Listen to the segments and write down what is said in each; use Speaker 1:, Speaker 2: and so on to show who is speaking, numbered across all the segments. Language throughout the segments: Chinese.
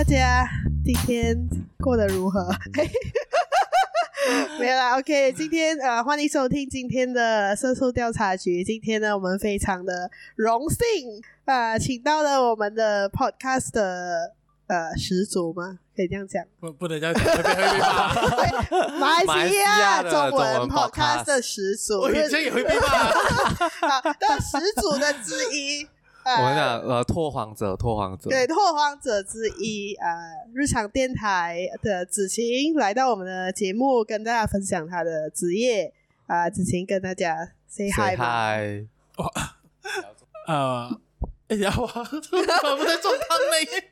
Speaker 1: 大家今天过得如何？没有啦，OK，今天呃，欢迎收听今天的色素调查局。今天呢，我们非常的荣幸啊、呃，请到了我们的 Podcast 的呃始祖吗？可以这样讲？
Speaker 2: 不，不能这样讲，会被会被骂。
Speaker 1: 马来西亚中文 Podcast 的始祖，
Speaker 2: 我以前也会被骂。
Speaker 1: 好，的始祖的之一。
Speaker 3: 呃、我跟你讲，呃，拓荒者，拓荒者，
Speaker 1: 对，拓荒者之一，呃，日常电台的子晴来到我们的节目，跟大家分享他的职业。啊、呃，子晴跟大家 say hi。
Speaker 3: hi。
Speaker 2: 哇，呃，哎呀，我 我不在状态内。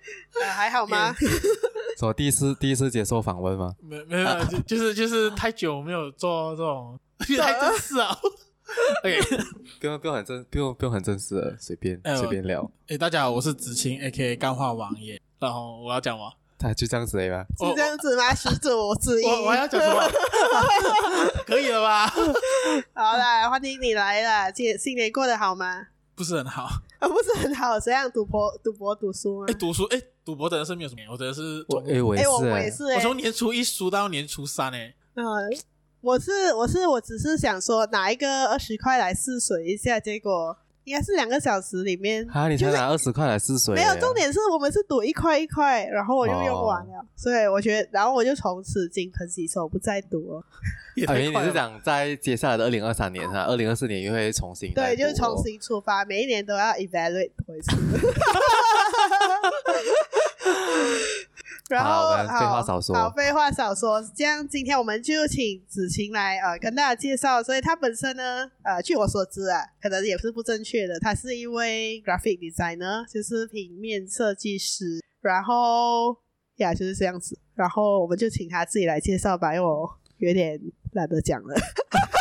Speaker 1: 呃，还好吗？
Speaker 3: 说第一次第一次接受访问吗？
Speaker 2: 没没有，就就是就是太久没有做这种，太正式啊。OK，
Speaker 3: 不用不用很正，不用不用很正式的，随便随、呃、便聊。
Speaker 2: 哎、欸，大家好，我是子晴，A.K.A. 干话王爷。然后我要讲吗？
Speaker 3: 他就这样子的吗？
Speaker 1: 是这样子吗？始祖之一。
Speaker 2: 我要讲什么？可以了吧？
Speaker 1: 好啦，欢迎你来了。今新年过得好吗？
Speaker 2: 不是很好，
Speaker 1: 啊，不是很好。谁让赌博赌博赌输吗？
Speaker 2: 哎、欸，赌输哎，赌博真的是没有什么。我真的是
Speaker 3: 我哎、欸，我也是、欸，
Speaker 1: 我也是、欸。
Speaker 2: 我从年初一输到年初三哎、欸。
Speaker 1: 嗯。我是我是我只是想说拿一个二十块来试水一下，结果应该是两个小时里面
Speaker 3: 啊，你才拿二十块来试水？
Speaker 1: 没有，重点是我们是赌一块一块，然后我就用完了，哦、所以我觉得，然后我就从此金盆洗手，不再赌了。
Speaker 3: 哎、啊，你是想在接下来的二零二三年哈，二零二四年又会重新
Speaker 1: 对，就是重新出发，每一年都要 evaluate 回去。然后
Speaker 3: 好，废话少说。
Speaker 1: 好，废话少说。这样，今天我们就请子晴来呃跟大家介绍。所以她本身呢，呃，据我所知啊，可能也是不正确的。她是一位 graphic designer，就是平面设计师。然后呀，就是这样子。然后我们就请她自己来介绍吧，因为我有点懒得讲了。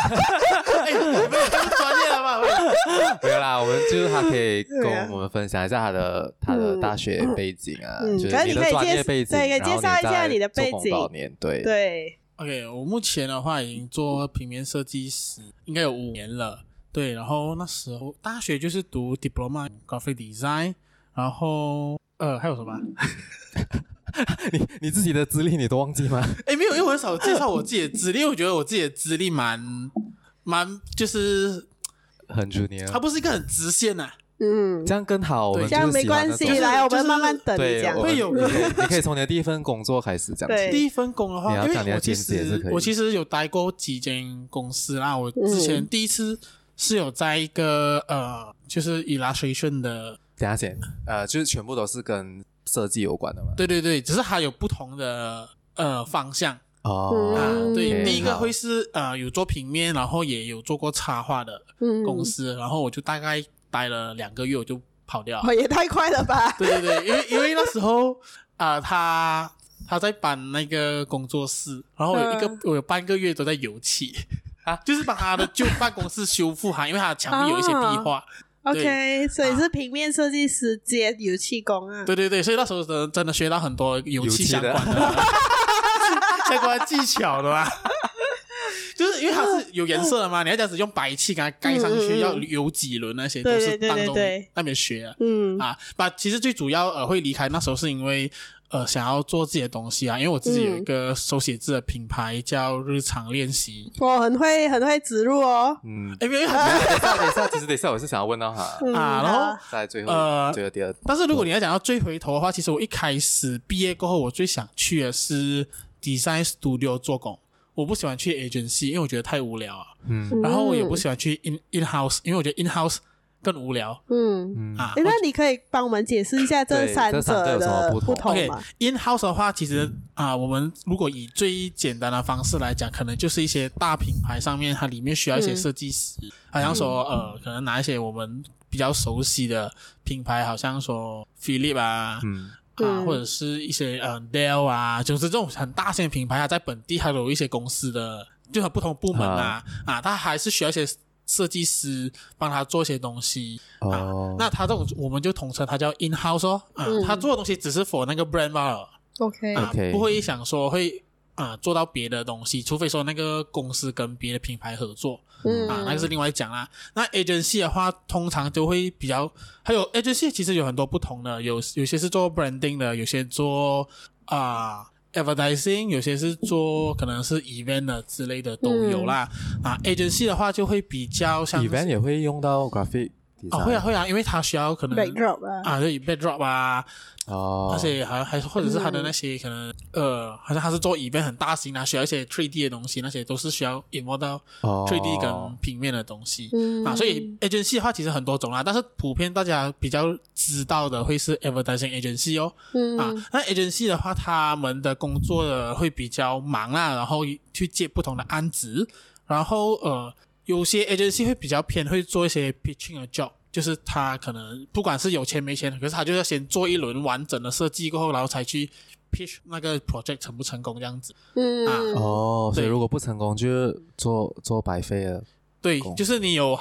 Speaker 2: 哎，没有这么专业了吧？
Speaker 3: 没有啦，我们就是他可以跟我们分享一下他的、嗯、他的大学背景啊，嗯、就是你的专业背景，
Speaker 1: 对，可以介绍一下你的背景。
Speaker 3: 多少年？对
Speaker 1: 对。
Speaker 2: OK，我目前的话已经做平面设计师，应该有五年了。对，然后那时候大学就是读 Diploma Graphic Design，然后呃还有什么？
Speaker 3: 你你自己的资历你都忘记吗？
Speaker 2: 哎，没有，因为我很少介绍我自己的资历，因为我觉得我自己的资历蛮蛮就是
Speaker 3: 很 junior，
Speaker 2: 它不是一个很直线呐、啊。
Speaker 1: 嗯，
Speaker 3: 这样更好，
Speaker 1: 这样没关系。来，我们慢慢等你讲。
Speaker 2: 会有，
Speaker 3: 你可以从你的第一份工作开始讲。
Speaker 1: 对，
Speaker 2: 第一份工的话，
Speaker 3: 你要讲你
Speaker 2: 我其实我其实有待过几间公司啦。我之前第一次是有在一个呃，就是 illustration 的，
Speaker 3: 等下先，呃，就是全部都是跟。设计有关的吗？
Speaker 2: 对对对，只是它有不同的呃方向
Speaker 3: 哦。
Speaker 2: 啊，对，第一个会是呃有做平面，然后也有做过插画的公司，然后我就大概待了两个月，我就跑掉了。
Speaker 1: 也太快了吧？
Speaker 2: 对对对，因为因为那时候啊，他他在搬那个工作室，然后有一个我有半个月都在油漆啊，就是把他的旧办公室修复哈，因为他的墙壁有一些壁画。
Speaker 1: OK，所以是平面设计师接油漆工啊。
Speaker 2: 对对对，所以那时候真真的学到很多油漆相关的，的相关技巧的吧。就是因为它是有颜色的嘛，你要这样子用白漆给它盖上去，嗯、要有几轮那些都是当中那边学的。嗯啊，把其实最主要呃会离开那时候是因为。呃，想要做自己的东西啊，因为我自己有一个手写字的品牌叫日常练习。
Speaker 1: 我很会很会植入哦。
Speaker 3: 嗯，哎，没有，等一下，等一下，其实等一下，我是想要问到他
Speaker 2: 啊，然后
Speaker 3: 在最后
Speaker 2: 呃，
Speaker 3: 最后第二。
Speaker 2: 但是如果你要讲到最回头的话，其实我一开始毕业过后，我最想去的是 design studio 做工。我不喜欢去 agency，因为我觉得太无聊啊。嗯。然后我也不喜欢去 in in house，因为我觉得 in house。更无聊，
Speaker 1: 嗯啊，那你可以帮我们解释一下这三者的不同吗
Speaker 2: ？OK，in house 的话，其实啊，我们如果以最简单的方式来讲，可能就是一些大品牌上面，它里面需要一些设计师，好像说呃，可能拿一些我们比较熟悉的品牌，好像说 Philip 啊，嗯啊，或者是一些呃 Dell 啊，就是这种很大型的品牌，啊在本地还有一些公司的，就很不同部门啊啊，它还是需要一些。设计师帮他做一些东西、oh. 啊，那他这种我们就统称他叫 in house 哦，啊，嗯、他做的东西只是 for 那个 brand 罢了
Speaker 1: ，OK，
Speaker 2: 啊.不会想说会啊做到别的东西，除非说那个公司跟别的品牌合作
Speaker 1: 嗯
Speaker 2: 啊，那个是另外讲啦。那 agency 的话，通常都会比较，还有 agency 其实有很多不同的，有有些是做 branding 的，有些做啊、呃、advertising，有些是做可能是 event 的之类的都有啦。嗯、啊，agency 的话就会比较像
Speaker 3: event 也会用到 graphic。
Speaker 2: 啊、哦，会啊会啊，因为他需要可能
Speaker 1: backdrop 啊，
Speaker 2: 啊对 backdrop 啊，
Speaker 3: 哦，
Speaker 2: 而且还还或者是他的那些可能、嗯、呃，好像他是做 event 很大型啊，需要一些 3D 的东西，那些都是需要 involve 到 3D 跟平面的东西、
Speaker 1: 哦、
Speaker 2: 啊，所以 agency 的话其实很多种啦，但是普遍大家比较知道的会是 advertising agency 哦，
Speaker 1: 嗯、
Speaker 2: 啊，那 agency 的话，他们的工作的会比较忙啊，然后去接不同的案子，然后呃。有些 agency 会比较偏会做一些 pitching 的 job，就是他可能不管是有钱没钱，可是他就要先做一轮完整的设计过后，然后才去 pitch 那个 project 成不成功这样子。
Speaker 1: 嗯
Speaker 2: 啊，
Speaker 3: 哦，所以如果不成功就做做白费了。
Speaker 2: 对，就是你有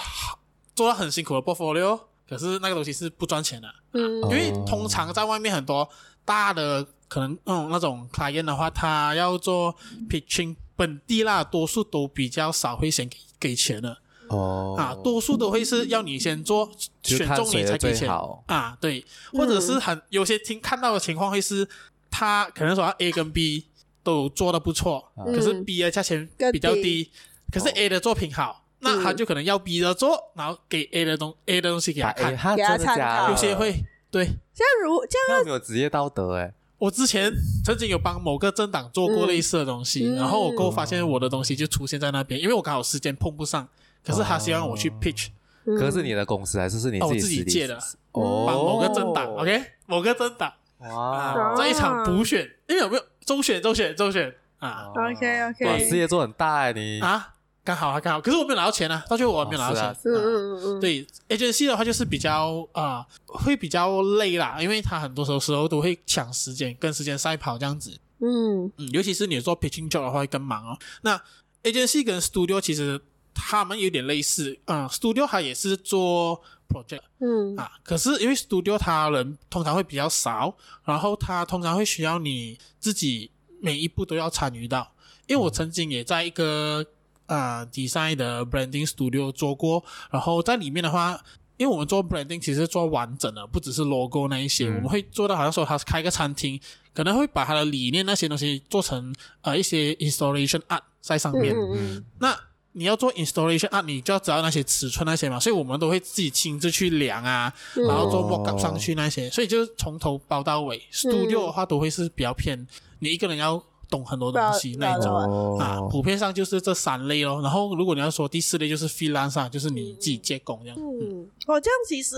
Speaker 2: 做到很辛苦的 portfolio，可是那个东西是不赚钱的。
Speaker 1: 嗯，
Speaker 2: 因为通常在外面很多大的可能嗯那种 client 的话，他要做 pitching 本地啦，多数都比较少会先给。给钱的。
Speaker 3: 哦。
Speaker 2: 啊，多数都会是要你先做，选中你才给钱。啊，对，或者是很有些听看到的情况会是，他可能说 A 跟 B 都做的不错，
Speaker 3: 嗯、
Speaker 2: 可是 B 的价钱比较低，可是 A 的作品好，那他就可能要 B 的做，然后给 A 的东 A 的东西给他看，
Speaker 3: 他真的假？
Speaker 2: 有些会对，
Speaker 1: 这样如这样
Speaker 3: 没有职业道德哎。
Speaker 2: 我之前曾经有帮某个政党做过类似的东西，嗯、然后我过后发现我的东西就出现在那边，因为我刚好时间碰不上。可是他希望我去 pitch，、
Speaker 3: 哦、可是你的公司还是是你自己、
Speaker 2: 哦、我自己借的，
Speaker 3: 哦，
Speaker 2: 帮某个政党，OK，某个政党，哇，在一场补选，因为有没有周选、周选、周选。啊
Speaker 1: ？OK OK，
Speaker 3: 哇，事业做很大哎，你。
Speaker 2: 啊。刚好啊，刚好，可是我没有拿到钱啊，到最后我还没有拿到钱。
Speaker 1: 嗯嗯嗯，
Speaker 2: 对，agency 的话就是比较啊、呃，会比较累啦，因为他很多时候时候都会抢时间，跟时间赛跑这样子。
Speaker 1: 嗯
Speaker 2: 嗯，尤其是你做 pitching job 的话会更忙哦。那 agency 跟 studio 其实他们有点类似啊、呃、，studio 它也是做 project，
Speaker 1: 嗯
Speaker 2: 啊，可是因为 studio 它人通常会比较少，然后它通常会需要你自己每一步都要参与到。因为我曾经也在一个。啊、呃、，design 的 branding studio 做过，然后在里面的话，因为我们做 branding 其实做完整的，不只是 logo 那一些，嗯、我们会做到好像说他是开个餐厅，可能会把他的理念那些东西做成呃一些 installation art 在上面。
Speaker 1: 嗯嗯。
Speaker 2: 那你要做 installation art，你就要知道那些尺寸那些嘛，所以我们都会自己亲自去量啊，
Speaker 1: 嗯、
Speaker 2: 然后做 mockup 上去那些，所以就是从头包到尾。嗯、studio 的话都会是比较偏你一个人要。懂很多东西那一种、哦、啊，普遍上就是这三类哦。然后如果你要说第四类就是 freelance，就是你自己接工这样。
Speaker 1: 嗯，我、嗯、这样其实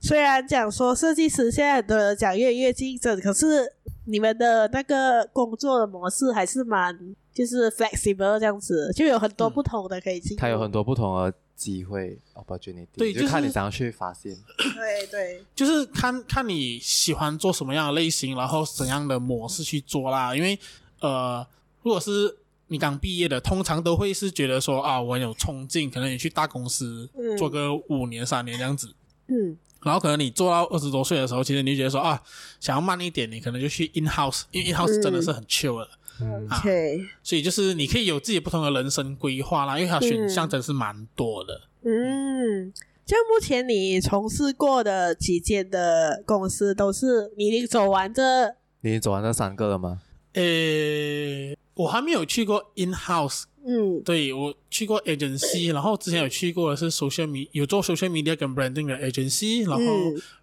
Speaker 1: 虽然讲说设计师现在很多人讲越来越竞争，可是你们的那个工作的模式还是蛮就是 flexible 这样子，就有很多不同的可以进。
Speaker 3: 它有很多不同的机会 opportunity，
Speaker 2: 对，
Speaker 3: 就看你怎样去发现。
Speaker 1: 对对，
Speaker 2: 就是看看你喜欢做什么样的类型，然后怎样的模式去做啦，因为。呃，如果是你刚毕业的，通常都会是觉得说啊，我很有冲劲，可能你去大公司做个五年、三年这样子。
Speaker 1: 嗯。
Speaker 2: 然后可能你做到二十多岁的时候，其实你就觉得说啊，想要慢一点，你可能就去 in house，因为 in house 真的是很 chill 的。
Speaker 1: 嗯。OK。
Speaker 2: 所以就是你可以有自己不同的人生规划啦，因为它选项真的是蛮多的。
Speaker 1: 嗯。就目前你从事过的几间的公司，都是你已经走完这？
Speaker 3: 你已经走完这三个了吗？
Speaker 2: 诶，我还没有去过 in house，
Speaker 1: 嗯，
Speaker 2: 对，我去过 agency，然后之前有去过的是 social media，有做 social media 跟 branding 的 agency，然后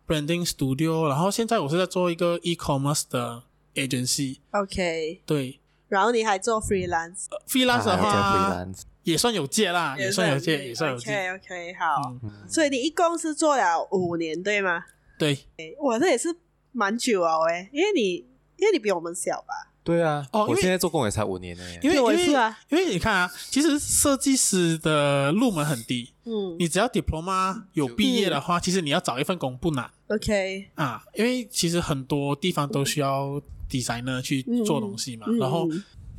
Speaker 2: branding studio，然后现在我是在做一个 e-commerce 的 agency，OK，对，
Speaker 1: 然后你还做 freelance，freelance
Speaker 2: 的话也算有借啦，也算有借，也算有借
Speaker 1: ，OK，OK，好，所以你一共是做了五年，对吗？
Speaker 2: 对，
Speaker 1: 我这也是蛮久哦，诶，因为你因为你比我们小吧。
Speaker 3: 对啊，哦，我现在做工也才五年呢。
Speaker 2: 因为因为因为你看啊，其实设计师的入门很低，
Speaker 1: 嗯，
Speaker 2: 你只要 diploma 有毕业的话，其实你要找一份工不难。
Speaker 1: OK
Speaker 2: 啊，因为其实很多地方都需要 designer 去做东西嘛，然后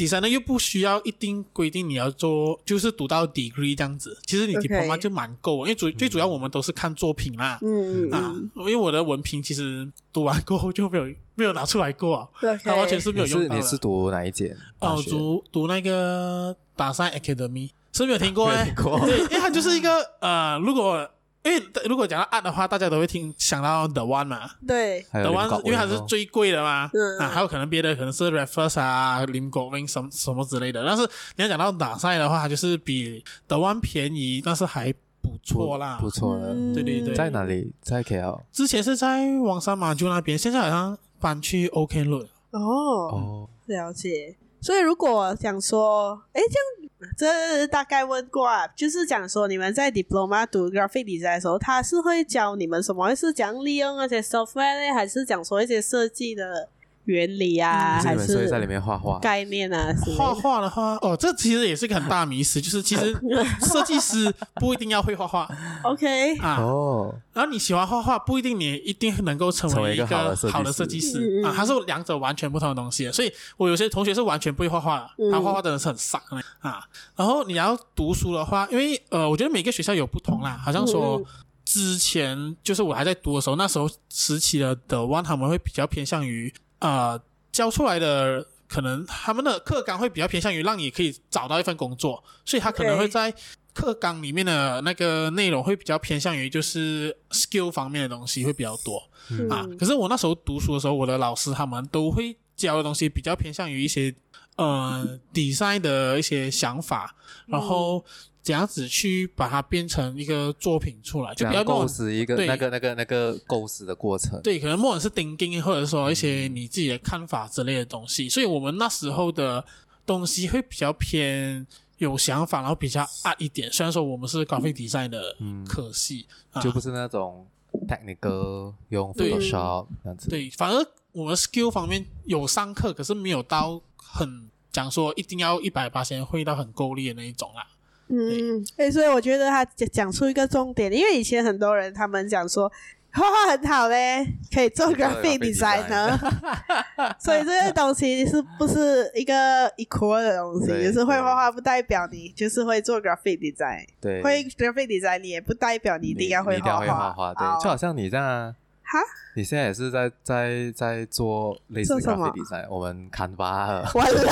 Speaker 2: designer 又不需要一定规定你要做，就是读到 degree 这样子，其实你 diploma 就蛮够，因为主最主要我们都是看作品啦，
Speaker 1: 嗯
Speaker 2: 啊，因为我的文凭其实读完过后就没有。没有拿出来过，它完全是没有用到的。
Speaker 3: 你是读哪一届？
Speaker 2: 哦，读读那个打赛 Academy，是是没有听过哎、欸，对，因为它就是一个呃，如果因为如果讲到 art 的话，大家都会听想到 The One 嘛，
Speaker 1: 对
Speaker 2: ，The One 因为它是最贵的嘛，
Speaker 1: 嗯、
Speaker 2: 啊，还有可能别的可能是 Raffles 啊、Lim Kok Wing 什么什么之类的，但是你要讲到打赛的话，它就是比 The One 便宜，但是还不错啦，
Speaker 3: 不错的，
Speaker 1: 嗯、
Speaker 2: 对对对，
Speaker 3: 在哪里？在 KL？
Speaker 2: 之前是在王山马厩那边，现在好像搬去 OK Road。
Speaker 1: 哦
Speaker 3: 哦，
Speaker 1: 了解。所以如果想说，哎，这样这大概问过啊，就是讲说你们在 diploma 读 graphic design 的时候，他是会教你们什么？是讲利用那些 software 呢，还是讲说一些设计的？原理啊，
Speaker 3: 嗯、
Speaker 1: 还是
Speaker 3: 在里面画画
Speaker 1: 概念啊？
Speaker 2: 画画的话，哦，这其实也是一个很大迷思，就是其实 设计师不一定要会画画。
Speaker 1: OK
Speaker 2: 啊，
Speaker 3: 哦，
Speaker 2: 然后你喜欢画画，不一定你一定能够成为一个好的设
Speaker 1: 计师，
Speaker 2: 啊，它是两者完全不同的东西。所以我有些同学是完全不会画画的，他画画真的是很傻啊。然后你要读书的话，因为呃，我觉得每个学校有不同啦，好像说之前就是我还在读的时候，那时候时期的 The One 他们会比较偏向于。呃，教出来的可能他们的课纲会比较偏向于让你可以找到一份工作，所以他可能会在课纲里面的那个内容会比较偏向于就是 skill 方面的东西会比较多、
Speaker 1: 嗯、
Speaker 2: 啊。可是我那时候读书的时候，我的老师他们都会教的东西比较偏向于一些呃 design 的一些想法，然后。怎样子去把它变成一个作品出来，就比较
Speaker 3: 构思一个
Speaker 2: 对
Speaker 3: 那个那个那个构思的过程。
Speaker 2: 对，可能莫论是 thinking，或者说一些你自己的看法之类的东西。所以我们那时候的东西会比较偏有想法，然后比较 art 一点。虽然说我们是 graphic design 的科系，
Speaker 3: 嗯啊、就不是那种 technical 用 Photoshop 这样子。
Speaker 2: 对，反而我们 skill 方面有上课，可是没有到很讲说一定要一百八先会到很够力的那一种啦。
Speaker 1: 嗯，哎，所以我觉得他讲出一个重点，因为以前很多人他们讲说画画很好嘞，可以做 graphic designer，所以这个东西是不是一个 equal 的东西？就是会画画不代表你就是会做 graphic design，
Speaker 3: 对，
Speaker 1: 会 graphic design 你也不代表你一定要会画画，
Speaker 3: 对，就好像你这样啊，
Speaker 1: 哈，
Speaker 3: 你现在也是在在在做类似 graphic design，我们 Canva，
Speaker 1: 完了。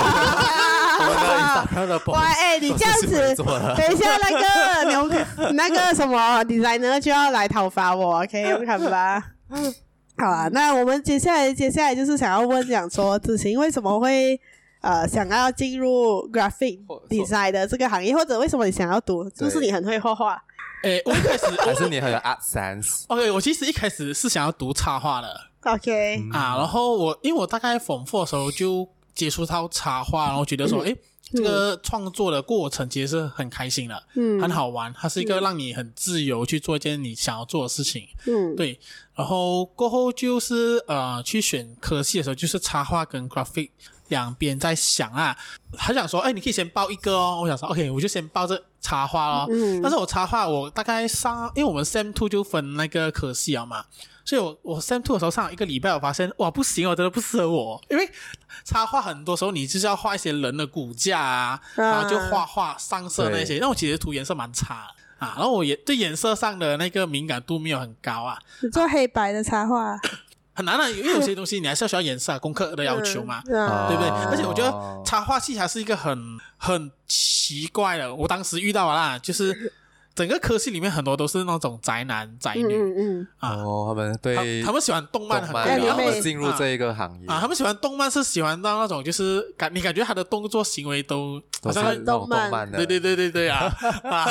Speaker 1: 哇，哎、欸，你这样子，等一下那个牛，那个什么 designer 就要来讨伐我，OK，用看吧。好啊，那我们接下来，接下来就是想要问，讲说子晴为什么会呃想要进入 graphic design 的这个行业，或者为什么你想要读？就是你很会画画。
Speaker 2: 哎、欸，我一开始
Speaker 3: 还是你很有 art sense。
Speaker 2: OK，我其实一开始是想要读插画的。
Speaker 1: OK，
Speaker 2: 啊，然后我因为我大概 Form 4的时候就。接触到插画，然后觉得说，哎、嗯，这个创作的过程其实是很开心的，嗯，很好玩。它是一个让你很自由去做一件你想要做的事情，嗯，对。然后过后就是呃，去选科系的时候，就是插画跟 graphic 两边在想啊。他想说，哎，你可以先报一个哦。我想说，OK，我就先报这插画哦。嗯，但是我插画我大概上，因为我们 Sem Two 就分那个科系啊嘛。所以我我 Sem Two 的时候上一个礼拜，我发现哇不行，我真的不适合我，因为插画很多时候你就是要画一些人的骨架啊，然后就画画上色那些，那我其实涂颜色蛮差啊，然后我也对颜色上的那个敏感度没有很高啊。
Speaker 1: 你做黑白的插画、啊、
Speaker 2: 很难的，因为 有些东西你还是要需要颜色、啊、功课的要求嘛，对不对？而且我觉得插画系还是一个很很奇怪的，我当时遇到了啦，就是。整个科系里面很多都是那种宅男宅女，嗯嗯啊，
Speaker 3: 哦，他们对他，
Speaker 2: 他们喜欢动漫很多，
Speaker 3: 然后进入这一个行业。
Speaker 2: 啊，他们喜欢动漫是喜欢到那种就是感你感觉他的动作行为都
Speaker 3: 好像很动漫。的，
Speaker 2: 对对对对对啊啊，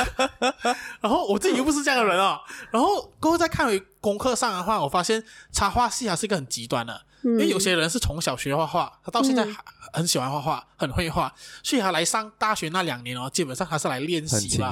Speaker 2: 然后我自己又不是这样的人哦，然后过后再看回功课上的话，我发现插画系还是一个很极端的，因为有些人是从小学画画，他到现在还。很喜欢画画，很会画，所以他来上大学那两年哦，基本上他是来练习吧，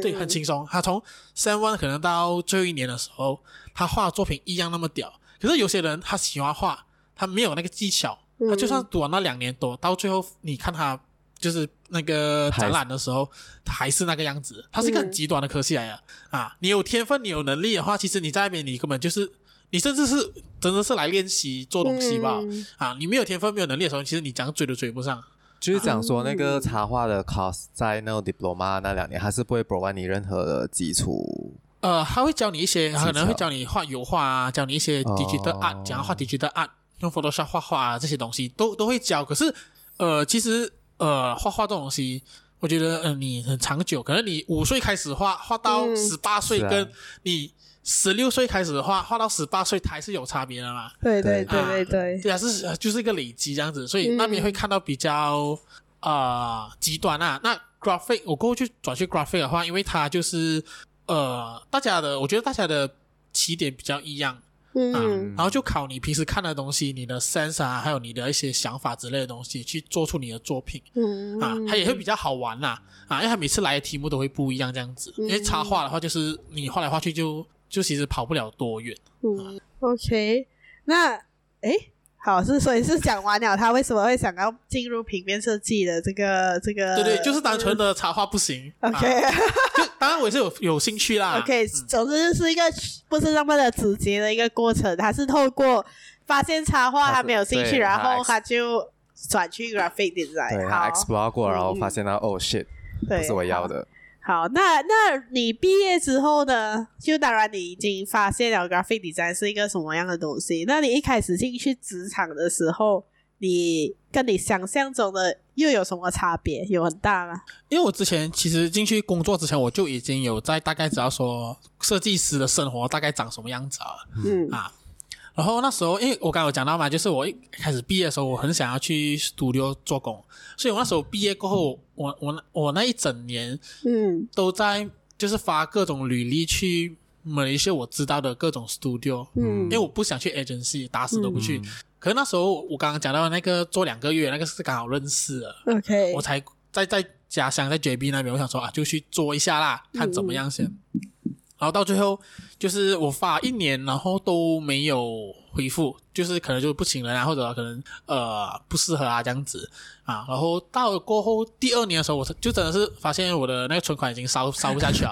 Speaker 2: 对，很轻松。他从 Sem One 可能到最后一年的时候，他画的作品一样那么屌。可是有些人他喜欢画，他没有那个技巧，他就算读完那两年多，到最后你看他就是那个展览的时候，他还是那个样子。他是一个很极端的科系来的啊！你有天分，你有能力的话，其实你在那边你根本就是。你甚至是真的是来练习做东西吧？嗯、啊，你没有天分、没有能力的时候，其实你讲追都追不上。
Speaker 3: 就是讲说那个插画的 course 在那个 diploma 那两年，还是不会 provide 你任何的基础。
Speaker 2: 呃，他会教你一些，可能会教你画油画啊，教你一些 digital art，讲画 digital art，用 Photoshop 画画啊，这些东西都都会教。可是，呃，其实呃，画画这种东西我觉得，嗯、呃，你很长久，可能你五岁开始画，画到十八岁，跟你十六岁开始画，画到十八岁，它还是有差别的啦？
Speaker 1: 对对对对对，
Speaker 2: 对啊，是就是一个累积这样子，所以那边会看到比较啊、呃、极端啊。那 graphic 我过后去转去 graphic 的话，因为它就是呃大家的，我觉得大家的起点比较一样。嗯，啊，然后就考你平时看的东西，你的 sense 啊，还有你的一些想法之类的东西，去做出你的作品。嗯，啊，它也会比较好玩呐，啊，因为它每次来的题目都会不一样，这样子。因为插画的话，就是你画来画去就就其实跑不了多远。
Speaker 1: 嗯，OK，那诶。好，是所以是讲完了，他为什么会想要进入平面设计的这个这个？
Speaker 2: 对对，就是单纯的插画不行。
Speaker 1: OK，
Speaker 2: 啊、就当然我也是有有兴趣啦。
Speaker 1: OK，、嗯、总之是一个不是那么的直接的一个过程，他是透过发现插画他没有兴趣，然后他就转去 graphic design。
Speaker 3: 对，他 explore 过，然后发现他、嗯、哦 shit，不是我要的。
Speaker 1: 好，那那你毕业之后呢？就当然你已经发现了 graphic design 是一个什么样的东西。那你一开始进去职场的时候，你跟你想象中的又有什么差别？有很大吗？
Speaker 2: 因为我之前其实进去工作之前，我就已经有在大概知道说设计师的生活大概长什么样子了。嗯啊。然后那时候，因为我刚刚有讲到嘛，就是我一开始毕业的时候，我很想要去 studio 做工，所以我那时候毕业过后，我我我那一整年，嗯，都在就是发各种履历去某一些我知道的各种 studio，嗯，因为我不想去 agency，打死都不去。嗯、可是那时候我刚刚讲到那个做两个月，那个是刚好认识了，OK，我才在在家乡在 JB 那边，我想说啊，就去做一下啦，看怎么样先。嗯然后到最后，就是我发一年，然后都没有回复，就是可能就不请人啊，或者可能呃不适合啊这样子啊。然后到了过后第二年的时候，我就真的是发现我的那个存款已经烧烧不下去了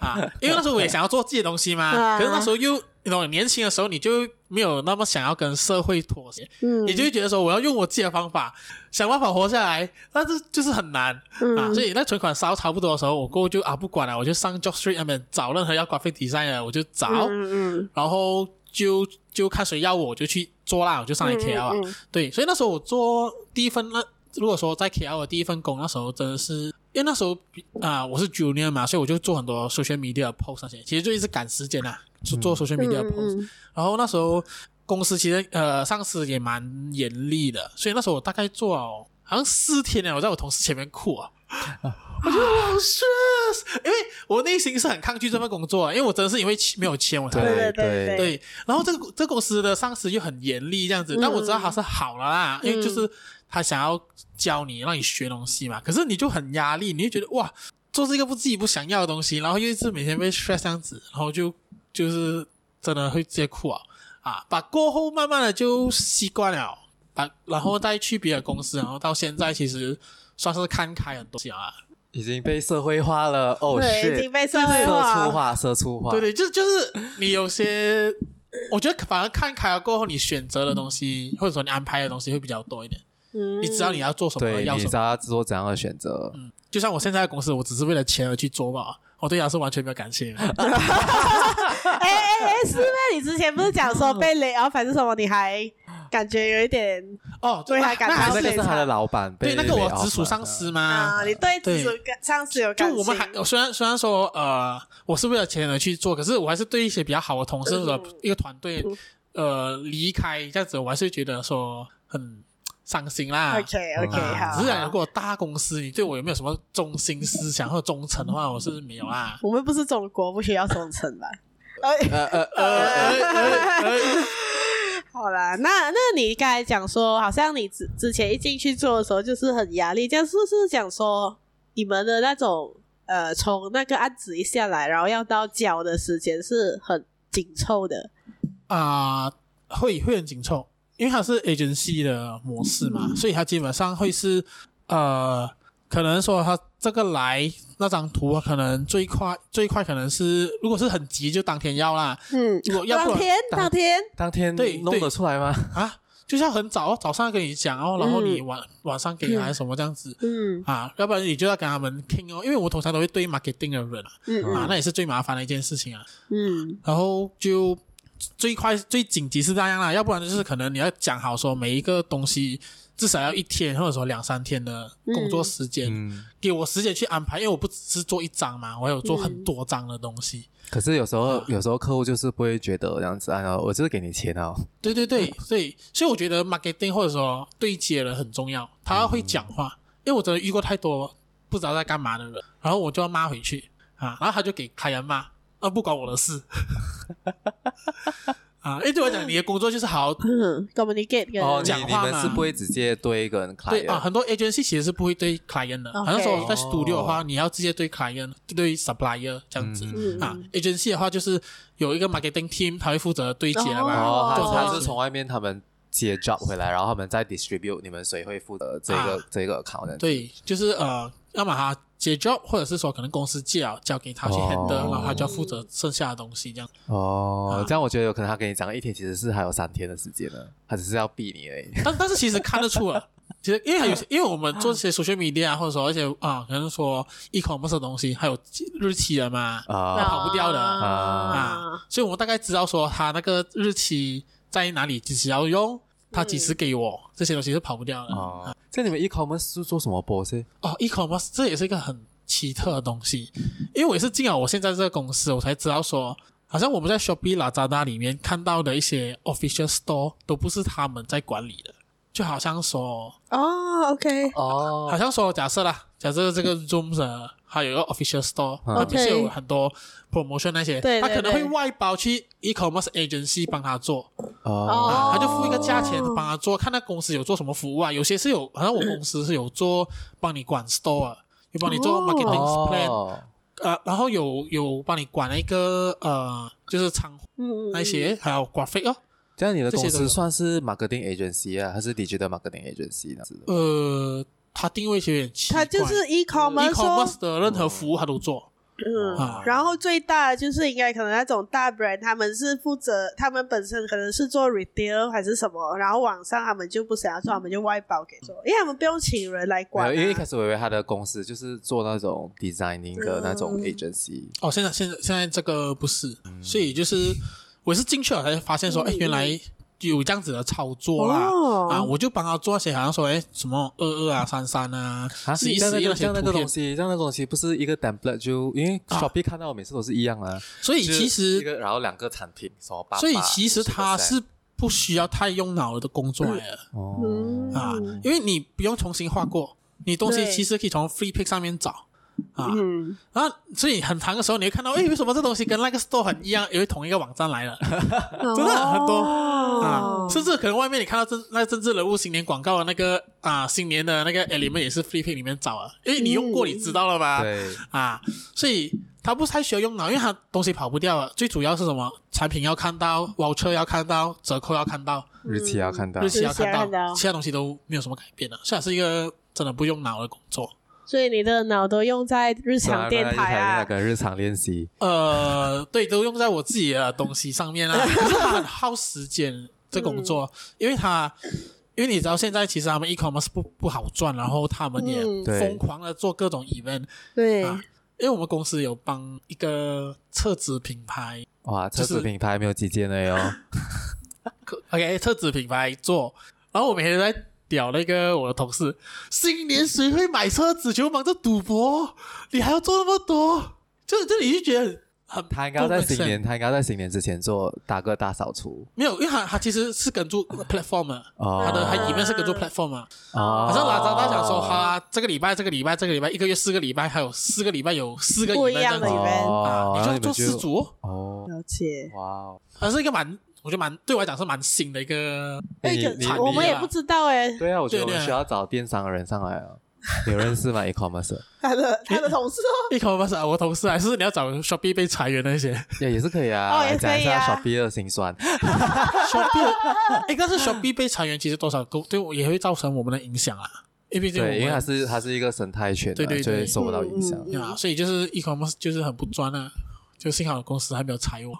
Speaker 2: 啊，因为那时候我也想要做自己的东西嘛，可是那时候又。那种年轻的时候，你就没有那么想要跟社会妥协，嗯，你就会觉得说我要用我自己的方法想办法活下来，但是就是很难、嗯、啊。所以那存款烧差不多的时候，我过后就啊不管了，我就上 JobStreet 那边找任何要 graphic design 的，我就找，嗯嗯，然后就就看谁要我，我就去做啦，我就上来 KL 啊。嗯嗯、对，所以那时候我做第一份那如果说在 KL 的第一份工，那时候真的是因为那时候啊我是 Junior 嘛，所以我就做很多 social media post 那些，其实就一直赶时间啊。做做 social media post，、嗯、然后那时候公司其实呃上司也蛮严厉的，所以那时候我大概做了好像四天了，我在我同事前面哭啊，我觉得好 stress，因为我内心是很抗拒这份工作，因为我真的是因为没有钱我才
Speaker 1: 对对对。
Speaker 2: 对，然后这个这个公司的上司又很严厉这样子，但我知道他是好了啦，嗯、因为就是他想要教你让你学东西嘛，可是你就很压力，你就觉得哇做这个不自己不想要的东西，然后又一直每天被 stress 这样子，然后就。就是真的会直接哭啊。啊！把过后慢慢的就习惯了，把，然后再去别的公司，然后到现在其实算是看开很多啊，
Speaker 3: 已经被社会化了。哦，是
Speaker 1: 已经被社会化，
Speaker 3: 社畜化，社畜化，
Speaker 2: 对对，就就是你有些，我觉得反而看开了过后，你选择的东西或者说你安排的东西会比较多一点，嗯，你知道你要做什
Speaker 3: 么，
Speaker 2: 要什么，
Speaker 3: 你知道要做怎样的选择，
Speaker 2: 嗯，就像我现在的公司，我只是为了钱而去做嘛。我对他是完全没有感情。哎
Speaker 1: 哎哎，是吗？你之前不是讲说被雷，然后反正什么，你还感觉有一点
Speaker 2: 哦，
Speaker 1: 对他感觉
Speaker 3: 那个是他的老板，
Speaker 2: 对那个我直属上司吗？
Speaker 1: 啊，你对直属上司有感
Speaker 2: 就我们还虽然虽然说呃，我是为了钱而去做，可是我还是对一些比较好的同事或者一个团队呃离开这样子，我还是觉得说很。伤心啦
Speaker 1: ，OK OK，好。
Speaker 2: 只是讲如果大公司，你对我有没有什么中心思想或者忠诚的话，我是没有啦。
Speaker 1: 我们不是中国，不需要忠诚吧？好啦，那那你刚才讲说，好像你之之前一进去做的时候就是很压力，这样是不是讲说你们的那种呃，从那个案子一下来，然后要到交的时间是很紧凑的
Speaker 2: 啊、呃？会会很紧凑。因为它是 agency 的模式嘛，所以它基本上会是呃，可能说它这个来那张图，可能最快最快可能是，如果是很急就当天要啦。嗯，如果要不
Speaker 1: 当天当天
Speaker 3: 当天对弄得出来吗？
Speaker 2: 啊，就是要很早早上跟你讲哦，然后你晚、嗯、晚上给还是什么这样子。嗯啊，要不然你就要跟他们听哦，因为我通常都会对 marketing 的人嗯啊，那也是最麻烦的一件事情啊。嗯，然后就。最快最紧急是这样啦，要不然就是可能你要讲好说每一个东西至少要一天或者说两三天的工作时间，
Speaker 3: 嗯，
Speaker 2: 给我时间去安排，因为我不只是做一张嘛，我有做很多张的东西。
Speaker 3: 可是有时候，
Speaker 2: 啊
Speaker 3: 有时候客户就是不会觉得这样子啊，我就是给你钱哦。
Speaker 2: 对对对，所以所以我觉得 marketing 或者说对接人很重要，他会讲话，因为我真的遇过太多不知道在干嘛的人，然后我就要骂回去啊，然后他就给客人骂，啊不管我的事。啊，因为对我讲，你的工作就是好好
Speaker 1: communicate 跟
Speaker 3: 哦，
Speaker 2: 讲话嘛
Speaker 3: 你们是不会直接对跟 client
Speaker 2: 对啊，很多 agency 其实是不会对 client 的，好像说在 studio 的话，你要直接对 client，对 supplier 这样子啊。agency 的话就是有一个 marketing team，他会负责对接的嘛。
Speaker 3: 哦，
Speaker 2: 就
Speaker 3: 他是从外面他们接 job 回来，然后他们再 distribute，你们谁会负责这个这个 account？
Speaker 2: 对，就是呃，要么他接 job，或者是说可能公司借了交给他去 handle，然后他就要负责剩下的东西这样。
Speaker 3: 哦，这样我觉得有可能他跟你讲一天，其实是还有三天的时间呢，他只是要逼你而已。
Speaker 2: 但但是其实看得出了，其实因为还有些，因为我们做这些 social media 或者说而且啊，可能说 e-commerce 的东西，还有日期的嘛，
Speaker 3: 啊，
Speaker 2: 跑不掉的。
Speaker 3: 啊。
Speaker 2: 啊，所以我们大概知道说他那个日期在哪里，几时要用，他几时给我，这些东西是跑不掉的。
Speaker 3: 哦，在你们 e-commerce 是做什么 boss？
Speaker 2: 哦，e-commerce 这也是一个很奇特的东西，因为我也是进了我现在这个公司，我才知道说，好像我们在 Shopee、Lazada 里面看到的一些 official store 都不是他们在管理的，就好像说，
Speaker 1: 哦，OK，
Speaker 3: 哦，
Speaker 2: 好像说假设啦，假设这个 Zoom 还有一个 official store，那不是有很多 promotion 那些，他可能会外包去 e-commerce agency 帮他做，
Speaker 3: 哦，
Speaker 2: 他就付一个价钱帮他做，看那公司有做什么服务啊，有些是有，好像我公司是有做帮你管 store。有帮你做 marketing plan，、oh. 呃，然后有有帮你管那个呃，就是仓库那些，还有 graphic 哦。
Speaker 3: 这样你的公司算是 marketing agency 啊，还是 digital marketing agency 呢？
Speaker 2: 呃，它定位有点奇怪，
Speaker 1: 它就是 e-commerce
Speaker 2: e-commerce 的任何服务他都做。
Speaker 1: 嗯，啊、然后最大的就是应该可能那种大 brand，他们是负责，他们本身可能是做 retail 还是什么，然后网上他们就不想要做，他们就外包给做，因为他们不用请人来管、啊。
Speaker 3: 因为一开始我以为他的公司就是做那种 designing 的那种 agency。
Speaker 2: 嗯、哦，现在现在现在这个不是，嗯、所以就是我是进去了才发现说，哎、嗯，原来。有这样子的操作啦，哦、啊，我就帮他做些，好像说，哎，什么二二啊、三三啊，十一十一那些图片，
Speaker 3: 这样那个东西，这样那个东西不是一个 template 就，因为 Shopee 看到我每次都是一样啊，
Speaker 2: 所以其实
Speaker 3: 一个，然后两个产品，什么八八，
Speaker 2: 所以其实它是不需要太用脑的工作来的，
Speaker 3: 哦，
Speaker 2: 啊，因为你不用重新画过，你东西其实可以从 Free Pick 上面找。啊，嗯、然后所以很长的时候，你会看到，哎，为什么这东西跟那个 store 很一样，因为同一个网站来了，真的很多啊，甚至可能外面你看到政那政治人物新年广告的那个啊，新年的那个 element 也是 Free Pick 里面找啊，因为你用过，你知道了吧？
Speaker 3: 对。
Speaker 2: 啊，所以它不太需要用脑，因为它东西跑不掉了。最主要是什么？产品要看到，voucher 要看到，折扣要看到，
Speaker 3: 日期要看到，
Speaker 2: 日期要看到，其他东西都没有什么改变了，虽然是一个真的不用脑的工作。
Speaker 1: 所以你的脑都用在日常电台啊，
Speaker 3: 那个日常练习。
Speaker 2: 呃，对，都用在我自己的东西上面啊。可是它很耗时间，这工作，嗯、因为它，因为你知道现在其实他们 e-commerce 不不好赚，然后他们也疯狂的做各种 event。
Speaker 1: 对、
Speaker 2: 啊，因为我们公司有帮一个厕纸品牌，
Speaker 3: 哇，厕纸品牌没有几件了哟。
Speaker 2: OK，厕纸品牌做，然后我每天在。屌那个我的同事，新年谁会买车子就忙着赌博？你还要做那么多？就就你就觉得很
Speaker 3: 他应该在新年，他应该在新年之前做大个大扫除。
Speaker 2: 没有，因为他他其实是跟住 platform 啊，他的他里面是跟住 platform 啊。
Speaker 3: 哦，
Speaker 2: 好像拉扎大讲说，他这个礼拜、这个礼拜、这个礼拜，一个月四个礼拜，还有四个礼拜有四个
Speaker 1: 不一样的 event
Speaker 2: 啊，你就要做四组
Speaker 3: 哦。
Speaker 1: 了解，
Speaker 3: 哇哦，
Speaker 2: 还是一个蛮。我觉得蛮对我来讲是蛮新的一个，
Speaker 1: 哎，我们也不知道哎。
Speaker 3: 对啊，我觉得我们需要找电商的人上来啊。有认识吗？e-commerce，
Speaker 1: 他的他的同事哦。
Speaker 2: e-commerce 啊，我同事还是你要找 Shopee 被裁员那些，
Speaker 3: 也 也是可以啊。
Speaker 1: 哦，也可以啊。
Speaker 3: Shopee 的心酸。
Speaker 2: Shopee，哎，但是 Shopee 被裁员其实多少对我也会造成我们的影响啊。因为
Speaker 3: 对，因为它是它是一个生态圈，对对对，受不到影响
Speaker 2: 啊。所以就是 e-commerce 就是很不专啊，就幸好公司还没有裁我。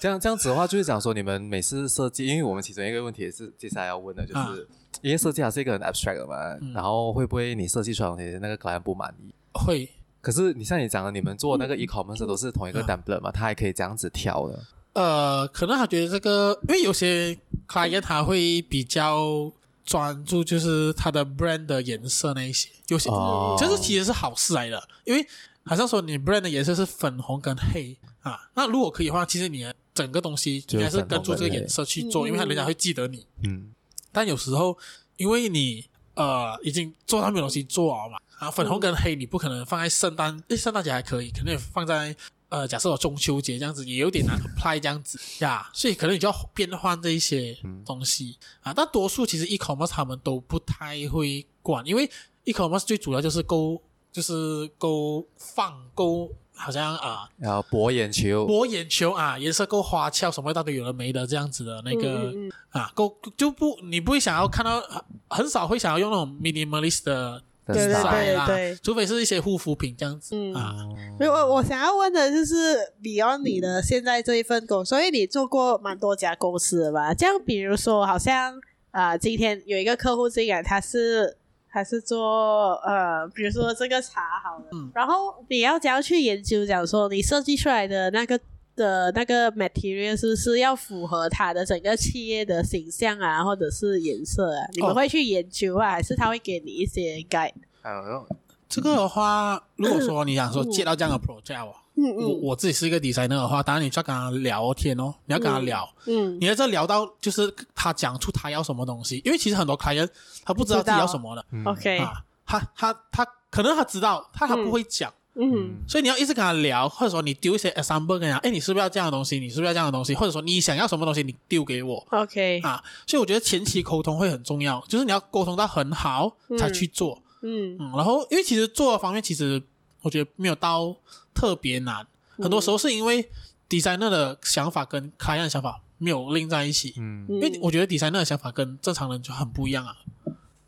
Speaker 3: 这样这样子的话，就是讲说你们每次设计，因为我们其中一个问题也是接下来要问的，就是、啊、因为设计还是一个很 abstract 的嘛，嗯、然后会不会你设计出来的东西那个 client 不满意？
Speaker 2: 会。
Speaker 3: 可是你像你讲的，你们做那个 e-commerce 都是同一个 template 嘛，他、啊、还可以这样子挑的。
Speaker 2: 呃，可能他觉得这个，因为有些 client 他会比较专注就是他的 brand 的颜色那一些，有些
Speaker 3: 哦
Speaker 2: 这是其实是好事来的，因为好像说你 brand 的颜色是粉红跟黑啊，那如果可以的话，其实你的整个东西应该是跟住这个颜色去做，因为他人家会记得你。
Speaker 3: 嗯，
Speaker 2: 但有时候因为你呃已经做到没有东西做了嘛，啊，粉红跟黑你不可能放在圣诞，诶，圣诞节还可以，可能也放在。呃，假设我中秋节这样子也有点难 apply 这样子呀，所以可能你就要变换这一些东西、嗯、啊。但多数其实 e-commerce 他们都不太会管，因为 e-commerce 最主要就是够，就是够放够，好像啊，
Speaker 3: 要博眼球，
Speaker 2: 博眼球啊，颜色够花俏，什么一大堆有的没的这样子的那个嗯嗯啊，够就不你不会想要看到，很少会想要用那种 minimalist 的。
Speaker 1: 对对对对，
Speaker 2: 除非是一些护肤品这样子、
Speaker 1: 嗯、
Speaker 2: 啊。
Speaker 1: 所以我我想要问的就是，Beyond 你的现在这一份工，所以你做过蛮多家公司的吧？这样，比如说，好像啊、呃，今天有一个客户进来，他是他是做呃，比如说这个茶好了，嗯、然后你要怎样去研究，讲说你设计出来的那个。的那个 material 是不是要符合它的整个企业的形象啊，或者是颜色啊？你们会去研究啊，哦、还是他会给你一些 guide？
Speaker 3: 嗯，
Speaker 2: 这个的话，如果说你想说接到这样的 project，嗯嗯，我我自己是一个 designer 的话，当然你就要跟他聊天哦，你要跟他聊，嗯，嗯你在这聊到就是他讲出他要什么东西，因为其实很多 client 他不知道自己要什么的
Speaker 1: ，OK，
Speaker 2: 啊，他他他可能他知道，他他不会讲。嗯
Speaker 1: 嗯，
Speaker 2: 所以你要一直跟他聊，或者说你丢一些 example 跟他，哎，你是不是要这样的东西？你是不是要这样的东西？或者说你想要什么东西，你丢给我。
Speaker 1: OK
Speaker 2: 啊，所以我觉得前期沟通会很重要，就是你要沟通到很好才去做。嗯嗯，然后因为其实做的方面，其实我觉得没有到特别难，很多时候是因为 designer 的想法跟 client 的想法没有 link 在一起。嗯，因为我觉得 designer 的想法跟正常人就很不一样啊，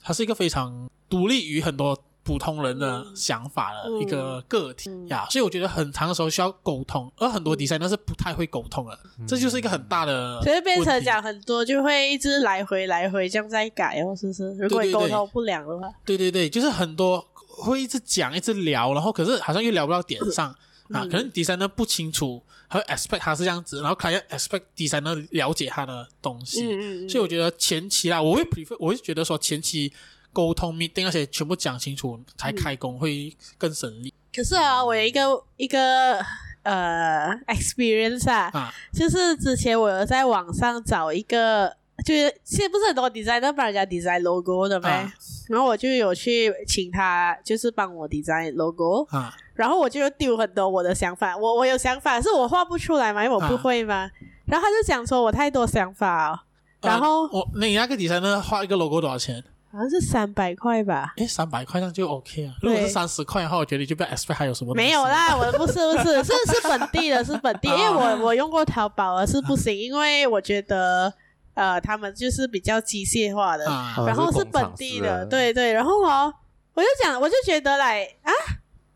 Speaker 2: 他是一个非常独立于很多。普通人的想法的一个个体呀，所以我觉得很长的时候需要沟通，而很多 designer 是不太会沟通的，嗯、这就是一个很大的，
Speaker 1: 所以变成讲很多就会一直来回来回这样在改哦，是不是？如果你沟通不良的话，
Speaker 2: 对对对，就是很多会一直讲一直聊，然后可是好像又聊不到点上、嗯、啊，可能 designer 不清楚，还会 expect 他是这样子，然后还要 expect designer 了解他的东西，嗯嗯嗯，所以我觉得前期啦，我会 prefer，我会觉得说前期。沟通 meeting 那些全部讲清楚才开工会更省力。
Speaker 1: 可是啊，我有一个一个呃 experience 啊，啊。就是之前我有在网上找一个，就是现在不是很多 designer 帮人家 design logo 的吗？啊、然后我就有去请他，就是帮我 design logo 啊。然后我就丢很多我的想法，我我有想法，是我画不出来嘛，因为我不会嘛。啊、然后他就讲说我太多想法哦。然后、
Speaker 2: 啊、我那你那个 designer 画一个 logo 多少钱？
Speaker 1: 好像是三百块吧？
Speaker 2: 诶，三百块那就 OK 啊。如果是三十块的话，我觉得你就不要 expect 还有什么。
Speaker 1: 没有啦，我不是不是，是是本地的，是本地。因为我我用过淘宝，而是不行，因为我觉得呃，他们就是比较机械化的，然后是本地的，对对。然后哦我就讲，我就觉得来啊，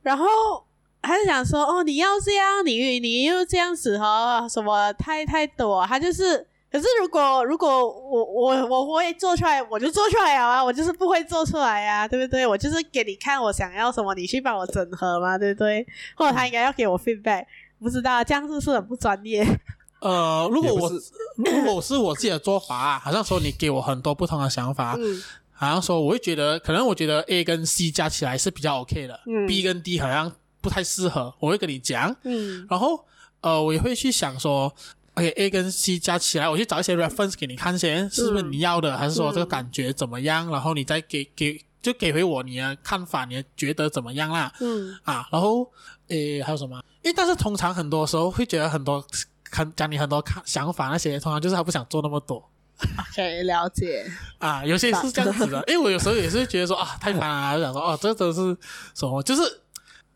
Speaker 1: 然后他就讲说，哦，你要这样，你你又这样子哈，什么太太多，他就是。可是如果如果我我我会做出来，我就做出来啊！我就是不会做出来呀、啊，对不对？我就是给你看我想要什么，你去帮我整合嘛，对不对？或者他应该要给我 feedback，不知道这样是不是很不专业？
Speaker 2: 呃，如果我如果是我自己的做法、啊，好像说你给我很多不同的想法，嗯、好像说我会觉得，可能我觉得 A 跟 C 加起来是比较 OK 的、嗯、，B 跟 D 好像不太适合，我会跟你讲，嗯，然后呃，我也会去想说。OK，A 跟 C 加起来，我去找一些 reference 给你看先，是不是你要的，嗯、还是说这个感觉怎么样？嗯、然后你再给给就给回我你的看法，你觉得怎么样啦？嗯啊，然后诶还有什么？因为但是通常很多时候会觉得很多看讲你很多看想法那些，通常就是他不想做那么多。
Speaker 1: OK，了解
Speaker 2: 啊，有些是这样子的。因为我有时候也是觉得说啊太烦了，就想说哦这都是什么？就是。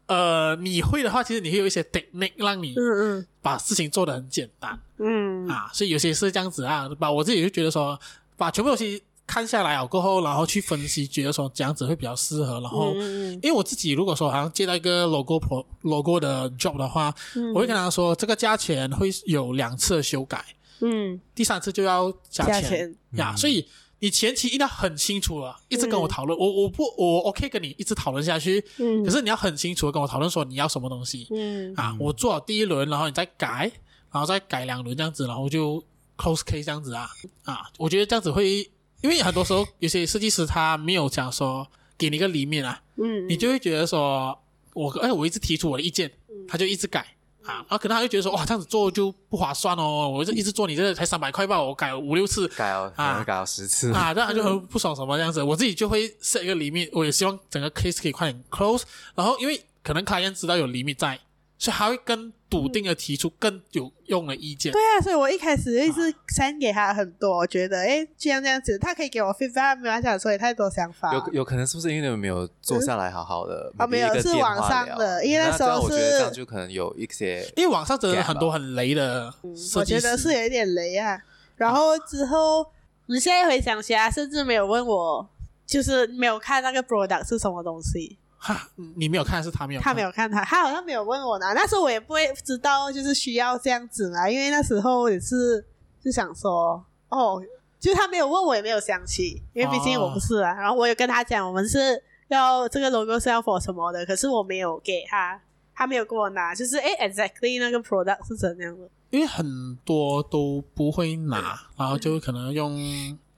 Speaker 2: 呃，你会的话，其实你会有一些 technique 让你嗯嗯把事情做得很简单，嗯啊，所以有些是这样子啊，把我自己就觉得说，把全部东西看下来啊过后，然后去分析，觉得说这样子会比较适合。然后，因为我自己如果说好像接到一个 logo pro logo 的 job 的话，嗯、我会跟他说，这个价钱会有两次的修改，嗯，第三次就要加钱，加钱。呀，嗯、所以。你前期一定要很清楚了，一直跟我讨论，嗯、我我不我 OK 跟你一直讨论下去，嗯，可是你要很清楚的跟我讨论说你要什么东西，嗯。啊，我做好第一轮，然后你再改，然后再改两轮这样子，然后就 close case 这样子啊。啊，我觉得这样子会因为很多时候有些设计师他没有讲说给你一个里面啊，
Speaker 1: 嗯，
Speaker 2: 你就会觉得说我哎，我一直提出我的意见，他就一直改。啊，然后可能他就觉得说，哇，这样子做就不划算哦，我就一直做你这个才三百块吧，我改了五六次，
Speaker 3: 改了啊，改了十次
Speaker 2: 啊，这样他就很不爽什么这样子，我自己就会设一个 limit，我也希望整个 case 可以快点 close，然后因为可能 client 知道有 limit 在。所以还会更笃定的提出更有用的意见。
Speaker 1: 对啊，所以我一开始一直 send 给他很多，我觉得哎，既然这样子，他可以给我 feedback，没有想说太多想法。
Speaker 3: 有有可能是不是因为你们没有坐下来好好的？
Speaker 1: 啊，没有，是网上的，因为那时候是。
Speaker 3: 我觉得这样就可能有一些，
Speaker 2: 因为网上真的很多很雷的。
Speaker 1: 我觉得是有一点雷啊。然后之后，你现在回想起来，甚至没有问我，就是没有看那个 product 是什么东西。
Speaker 2: 哈，你没有看，是他没有看，
Speaker 1: 他没有看他，他好像没有问我呢。那时候我也不会知道，就是需要这样子嘛，因为那时候也是就想说，哦，就他没有问我，也没有想起，因为毕竟我不是啊。哦、然后我有跟他讲，我们是要这个 logo 是要 for 什么的，可是我没有给他，他没有给我拿，就是诶 exactly 那个 product 是怎样的？
Speaker 2: 因为很多都不会拿，然后就可能用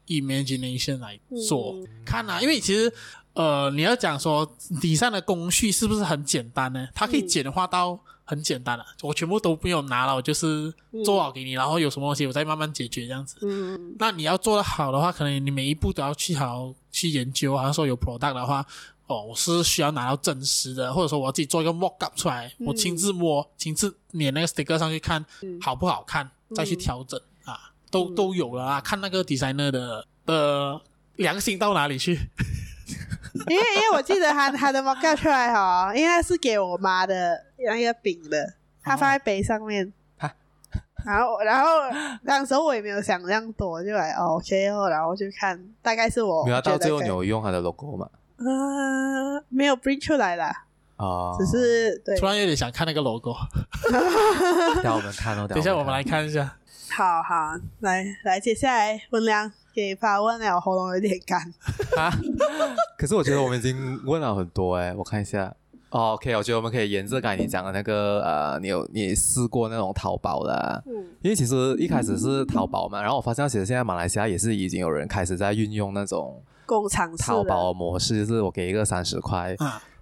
Speaker 2: imagination 来做、嗯、看啊，因为其实。呃，你要讲说底上的工序是不是很简单呢？它可以简化到很简单的，嗯、我全部都不用拿了，我就是做好给你，嗯、然后有什么东西我再慢慢解决这样子。嗯，那你要做得好的话，可能你每一步都要去好好去研究。好像说有 product 的话，哦，我是需要拿到真实的，或者说我自己做一个 mock up 出来，嗯、我亲自摸，亲自粘那个 sticker 上去看好不好看，嗯、再去调整啊，都都有了啊。看那个 designer 的的良心到哪里去。
Speaker 1: 因为因为我记得他他的 mockup 出来哈，应该是给我妈的那个饼的，他放在杯上面，哦、然后然后那时候我也没有想这样多，就来 OK 哦，然后就看大概是我。没有
Speaker 3: 到最后你有用他的 logo 吗？
Speaker 1: 呃，没有 bring 出来啦。
Speaker 3: 哦，
Speaker 1: 只是对。
Speaker 2: 突然有点想看那个 logo，
Speaker 3: 让我们看哦，
Speaker 2: 等一下我们来看一下。
Speaker 1: 好好，来来，接下来文良。给发问了，喉咙有点干。啊！
Speaker 3: 可是我觉得我们已经问了很多哎，我看一下。哦，OK，我觉得我们可以沿着刚才你讲的那个呃，你有你试过那种淘宝的？嗯。因为其实一开始是淘宝嘛，然后我发现其实现在马来西亚也是已经有人开始在运用那种
Speaker 1: 工厂
Speaker 3: 淘宝模式，就是我给一个三十块，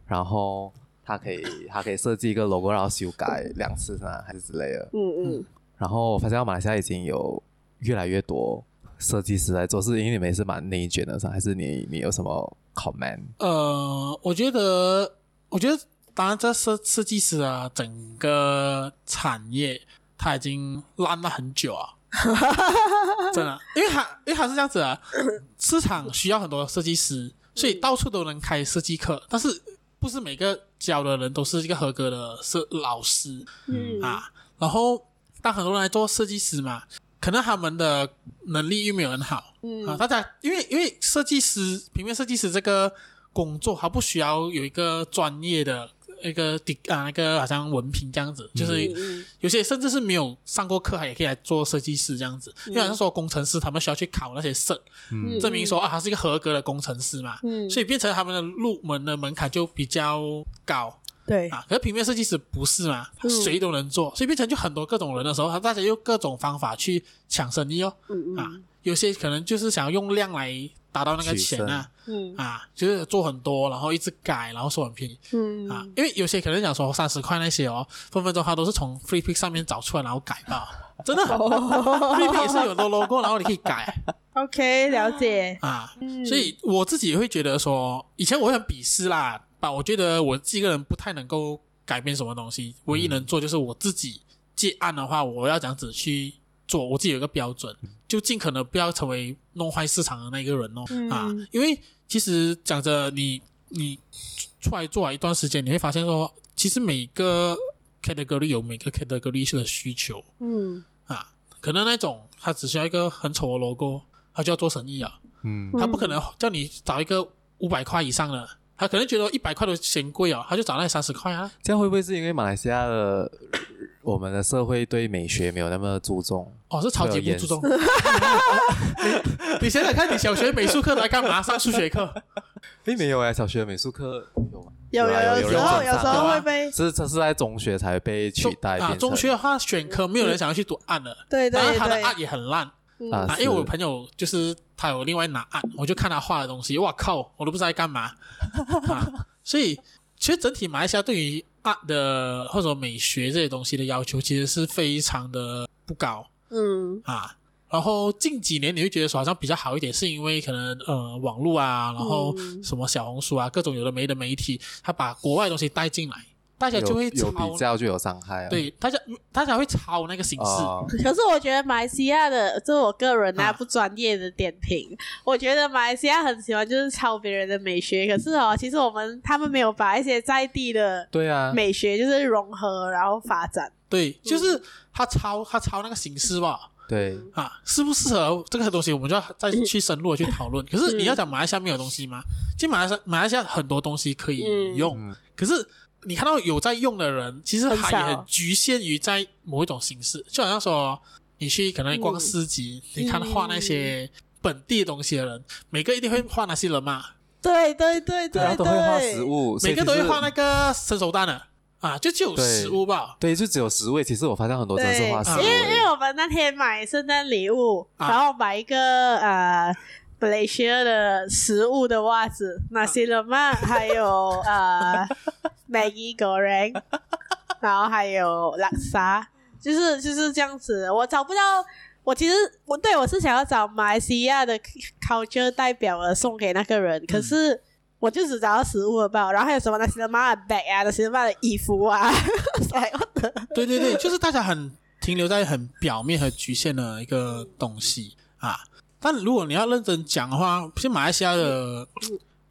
Speaker 3: 然后他可以他可以设计一个 logo，然后修改两次是吧？还是之类的？嗯嗯。然后我发现马来西亚已经有越来越多。设计师来做，是因为你们也是蛮内卷的，是还是你你有什么 comment？
Speaker 2: 呃，我觉得，我觉得，当然，这设设计师啊，整个产业它已经烂了很久啊，真的，因为它因为它是这样子啊，市场需要很多设计师，所以到处都能开设计课，但是不是每个教的人都是一个合格的设老师，嗯啊，然后当很多人来做设计师嘛。可能他们的能力又没有很好，嗯。啊，大家因为因为设计师平面设计师这个工作，他不需要有一个专业的一个底啊那个好像文凭这样子，就是有些甚至是没有上过课，还也可以来做设计师这样子。因为好像说工程师他们需要去考那些证，嗯，证明说啊他是一个合格的工程师嘛，嗯，所以变成他们的入门的门槛就比较高。
Speaker 1: 对
Speaker 2: 啊，可是平面设计师不是嘛，谁都能做，嗯、所以变成就很多各种人的时候，他大家用各种方法去抢生意哦。嗯嗯啊，有些可能就是想要用量来达到那个钱啊。嗯啊，就是做很多，然后一直改，然后收很便宜。嗯啊，因为有些可能讲说三十块那些哦，分分钟他都是从 Free Pick 上面找出来，然后改的，真的。Freepik 也是有很多 logo，然后你可以改。
Speaker 1: OK，了解。
Speaker 2: 啊，嗯、所以我自己也会觉得说，以前我会很鄙视啦。我觉得我自己一个人不太能够改变什么东西，唯一能做就是我自己接案的话，我要这样子去做，我自己有一个标准，就尽可能不要成为弄坏市场的那个人哦。嗯、啊，因为其实讲着你你出来做了一段时间，你会发现说，其实每个 category 有每个 category 的需求。嗯，啊，可能那种他只需要一个很丑的 logo，他就要做生意啊。嗯，他不可能叫你找一个五百块以上的。他可能觉得一百块都嫌贵啊，他就找那三十块啊。
Speaker 3: 这样会不会是因为马来西亚的我们的社会对美学没有那么注重？
Speaker 2: 哦，是超级不注重。你想想看，你小学美术课来干嘛？上数学课？
Speaker 3: 并没有哎，小学美术课有吗？
Speaker 1: 有有有，有时候有时候会被。
Speaker 3: 是这是在中学才被取代。
Speaker 2: 啊，中学的话选科没有人想要去读案的。
Speaker 1: 对对对。
Speaker 2: 然后他的案也很烂。啊，因为我朋友就是他有另外拿案，我就看他画的东西，哇靠，我都不知道在干嘛啊。所以其实整体马来西亚对于 art 的或者美学这些东西的要求，其实是非常的不高。嗯啊。然后近几年你会觉得说好像比较好一点，是因为可能呃网络啊，然后什么小红书啊，各种有的没的媒体，他把国外东西带进来，大家就会抄，
Speaker 3: 有比较就有伤害啊。
Speaker 2: 对，大家大家会抄那个形式。哦、
Speaker 1: 可是我觉得马来西亚的，这是我个人啊不专业的点评，啊、我觉得马来西亚很喜欢就是抄别人的美学，可是哦，其实我们他们没有把一些在地的对啊美学就是融合然后发展。
Speaker 2: 对，就是他抄他抄那个形式吧。
Speaker 3: 对
Speaker 2: 啊，适不适合这个东西，我们就要再去深入的去讨论。可是你要讲马来西亚没有东西吗？其实马来西亚马来西亚很多东西可以用，嗯、可是你看到有在用的人，其实还也很局限于在某一种形式。就好像说，你去可能逛市集，嗯、你看画那些本地的东西的人，每个一定会画那些人嘛？
Speaker 1: 对对对对，
Speaker 3: 对，都会画食物，
Speaker 2: 每个都会画那个生手蛋的。啊，就只有食物吧？
Speaker 3: 对，就只有食物。其实我发现很多真的是画食物。
Speaker 1: 因为因为我们那天买圣诞礼物，啊、然后买一个呃 Malaysia 的食物的袜子那些人嘛还有呃 Maggi Goreng，然后还有拉萨，就是就是这样子。我找不到，我其实我对我是想要找马来西亚的 culture 代表而送给那个人，嗯、可是。我就只找到食物了吧，然后还有什么那些妈的 bag 啊，那些妈的衣服啊，所有的。
Speaker 2: 对对对，就是大家很停留在很表面和局限的一个东西啊。但如果你要认真讲的话，其实马来西亚的。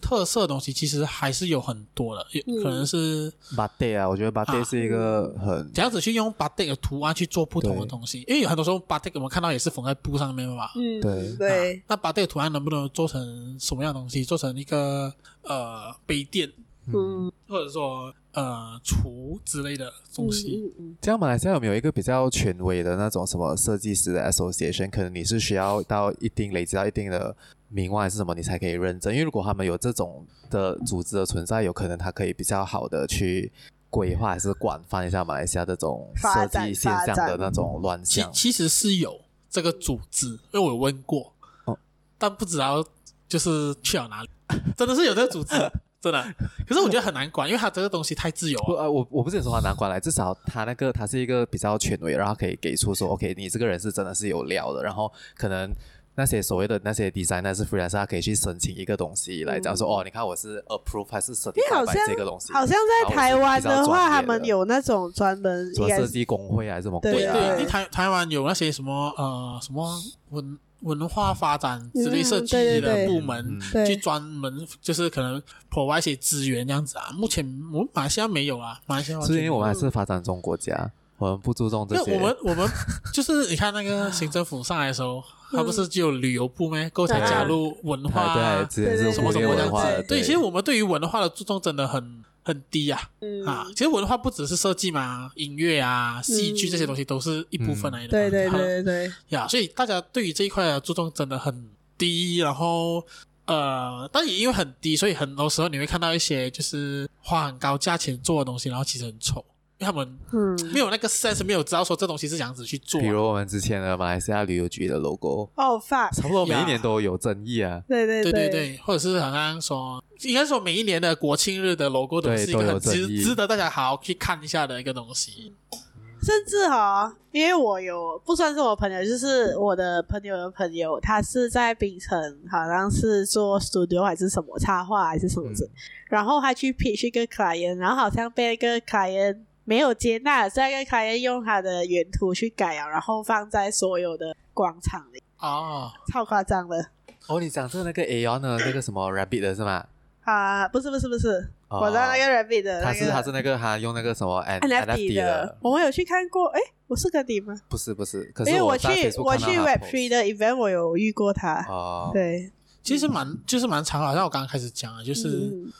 Speaker 2: 特色的东西其实还是有很多的，嗯、可能是
Speaker 3: 巴蒂啊，我觉得巴蒂是一个很
Speaker 2: 这样子去用巴蒂的图案去做不同的东西，因为有很多时候巴蒂我们看到也是缝在布上面嘛，
Speaker 3: 嗯，对。
Speaker 1: 对、
Speaker 2: 啊。那巴蒂的图案能不能做成什么样的东西？做成一个呃杯垫，嗯，或者说呃厨之类的东西。
Speaker 3: 嗯嗯、这样马来西亚有没有一个比较权威的那种什么设计师的 association？可能你是需要到一定累积到一定的。名望还是什么，你才可以认证？因为如果他们有这种的组织的存在，有可能他可以比较好的去规划还是广泛一下马来西亚这种设计现象的那种乱象。
Speaker 2: 其其实是有这个组织，因为我有问过，哦，但不知道就是去了哪里。真的是有这个组织，真的。可是我觉得很难管，因为他这个东西太自由了。
Speaker 3: 呃，我我不是说他难管来，至少他那个他是一个比较权威，然后可以给出说，OK，你这个人是真的是有料的，然后可能。那些所谓的那些 designer 是 freelancer，他可以去申请一个东西来讲说，嗯、哦，你看我是 approve 还是 certify 这个东西。
Speaker 1: 好像在台湾的话，他们有那种专门
Speaker 3: 做设计工会还是什么？
Speaker 2: 对对，对，台台湾有那些什么呃什么文文化发展之类设计的部门，去专门就是可能 provide 一些资源这样子啊。目前我们马来西亚没有啊，马来西亚
Speaker 3: 是因为我们还是发展中国家。我们不注重这些。
Speaker 2: 我们我们就是你看那个行政府上来的时候，他不是只有旅游部吗？够才加入文化，
Speaker 3: 对，之前是什么什么文化的。
Speaker 2: 对，其实我们对于文化的注重真的很很低呀。啊，其实文化不只是设计嘛，音乐啊、戏剧这些东西都是一部分来的。
Speaker 1: 对对对对对。
Speaker 2: 呀，所以大家对于这一块的注重真的很低。然后呃，但也因为很低，所以很多时候你会看到一些就是花很高价钱做的东西，然后其实很丑。他们没有那个 sense，没有知道说这东西是这样子去做。
Speaker 3: 比如我们之前的马来西亚旅游局的 logo，
Speaker 1: 哦，fuck，
Speaker 3: 差不多每一年都有争议啊。
Speaker 1: 对对
Speaker 2: 对对对，或者是好像说，应该说每一年的国庆日的 logo 都是一个很值值得大家好好去看一下的一个东西。
Speaker 1: 甚至哈，因为我有不算是我朋友，就是我的朋友的朋友，他是在槟城，好像是做 studio 还是什么插画还是什么的，然后他去 pitch 一个 client，然后好像被一个 client。没有接纳，所以跟凯恩用他的原图去改啊，然后放在所有的广场里
Speaker 2: 哦，
Speaker 1: 超夸张的。
Speaker 3: 哦，你讲是那个 Aeon 的那个什么 Rabbit 的是吗？
Speaker 1: 啊，不是不是不是，哦、我知道那个 Rabbit 的、那个，他是他
Speaker 3: 是那个他用那个什么 NFT 的，
Speaker 1: 我们有去看过，诶，我是跟你吗？
Speaker 3: 不是不是，可是我去
Speaker 1: 我去 Web Three 的 event，我有遇过他。
Speaker 3: 哦，
Speaker 1: 对，
Speaker 2: 其实蛮就是蛮长，好像我刚刚开始讲啊，就是、嗯、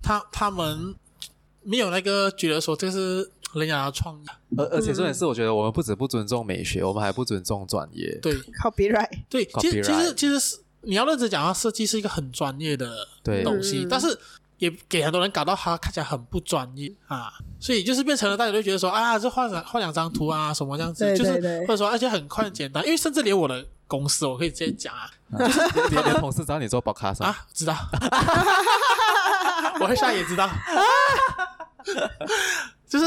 Speaker 2: 他他们。没有那个觉得说这是人家的创意，
Speaker 3: 而而且重点是，我觉得我们不止不尊重美学，我们还不尊重专业。
Speaker 2: 对
Speaker 1: ，copyright。
Speaker 2: 对，其实其实其实是你要认真讲的话，设计是一个很专业的东西，但是也给很多人搞到他看起来很不专业啊，所以就是变成了大家都觉得说啊，这画两画两张图啊什么这样子，就是或者说而且很快很简单，因为甚至连我的公司，我可以直接讲啊，
Speaker 3: 就是你的同事知道你做 podcast
Speaker 2: 啊，知道，我现在也知道，就是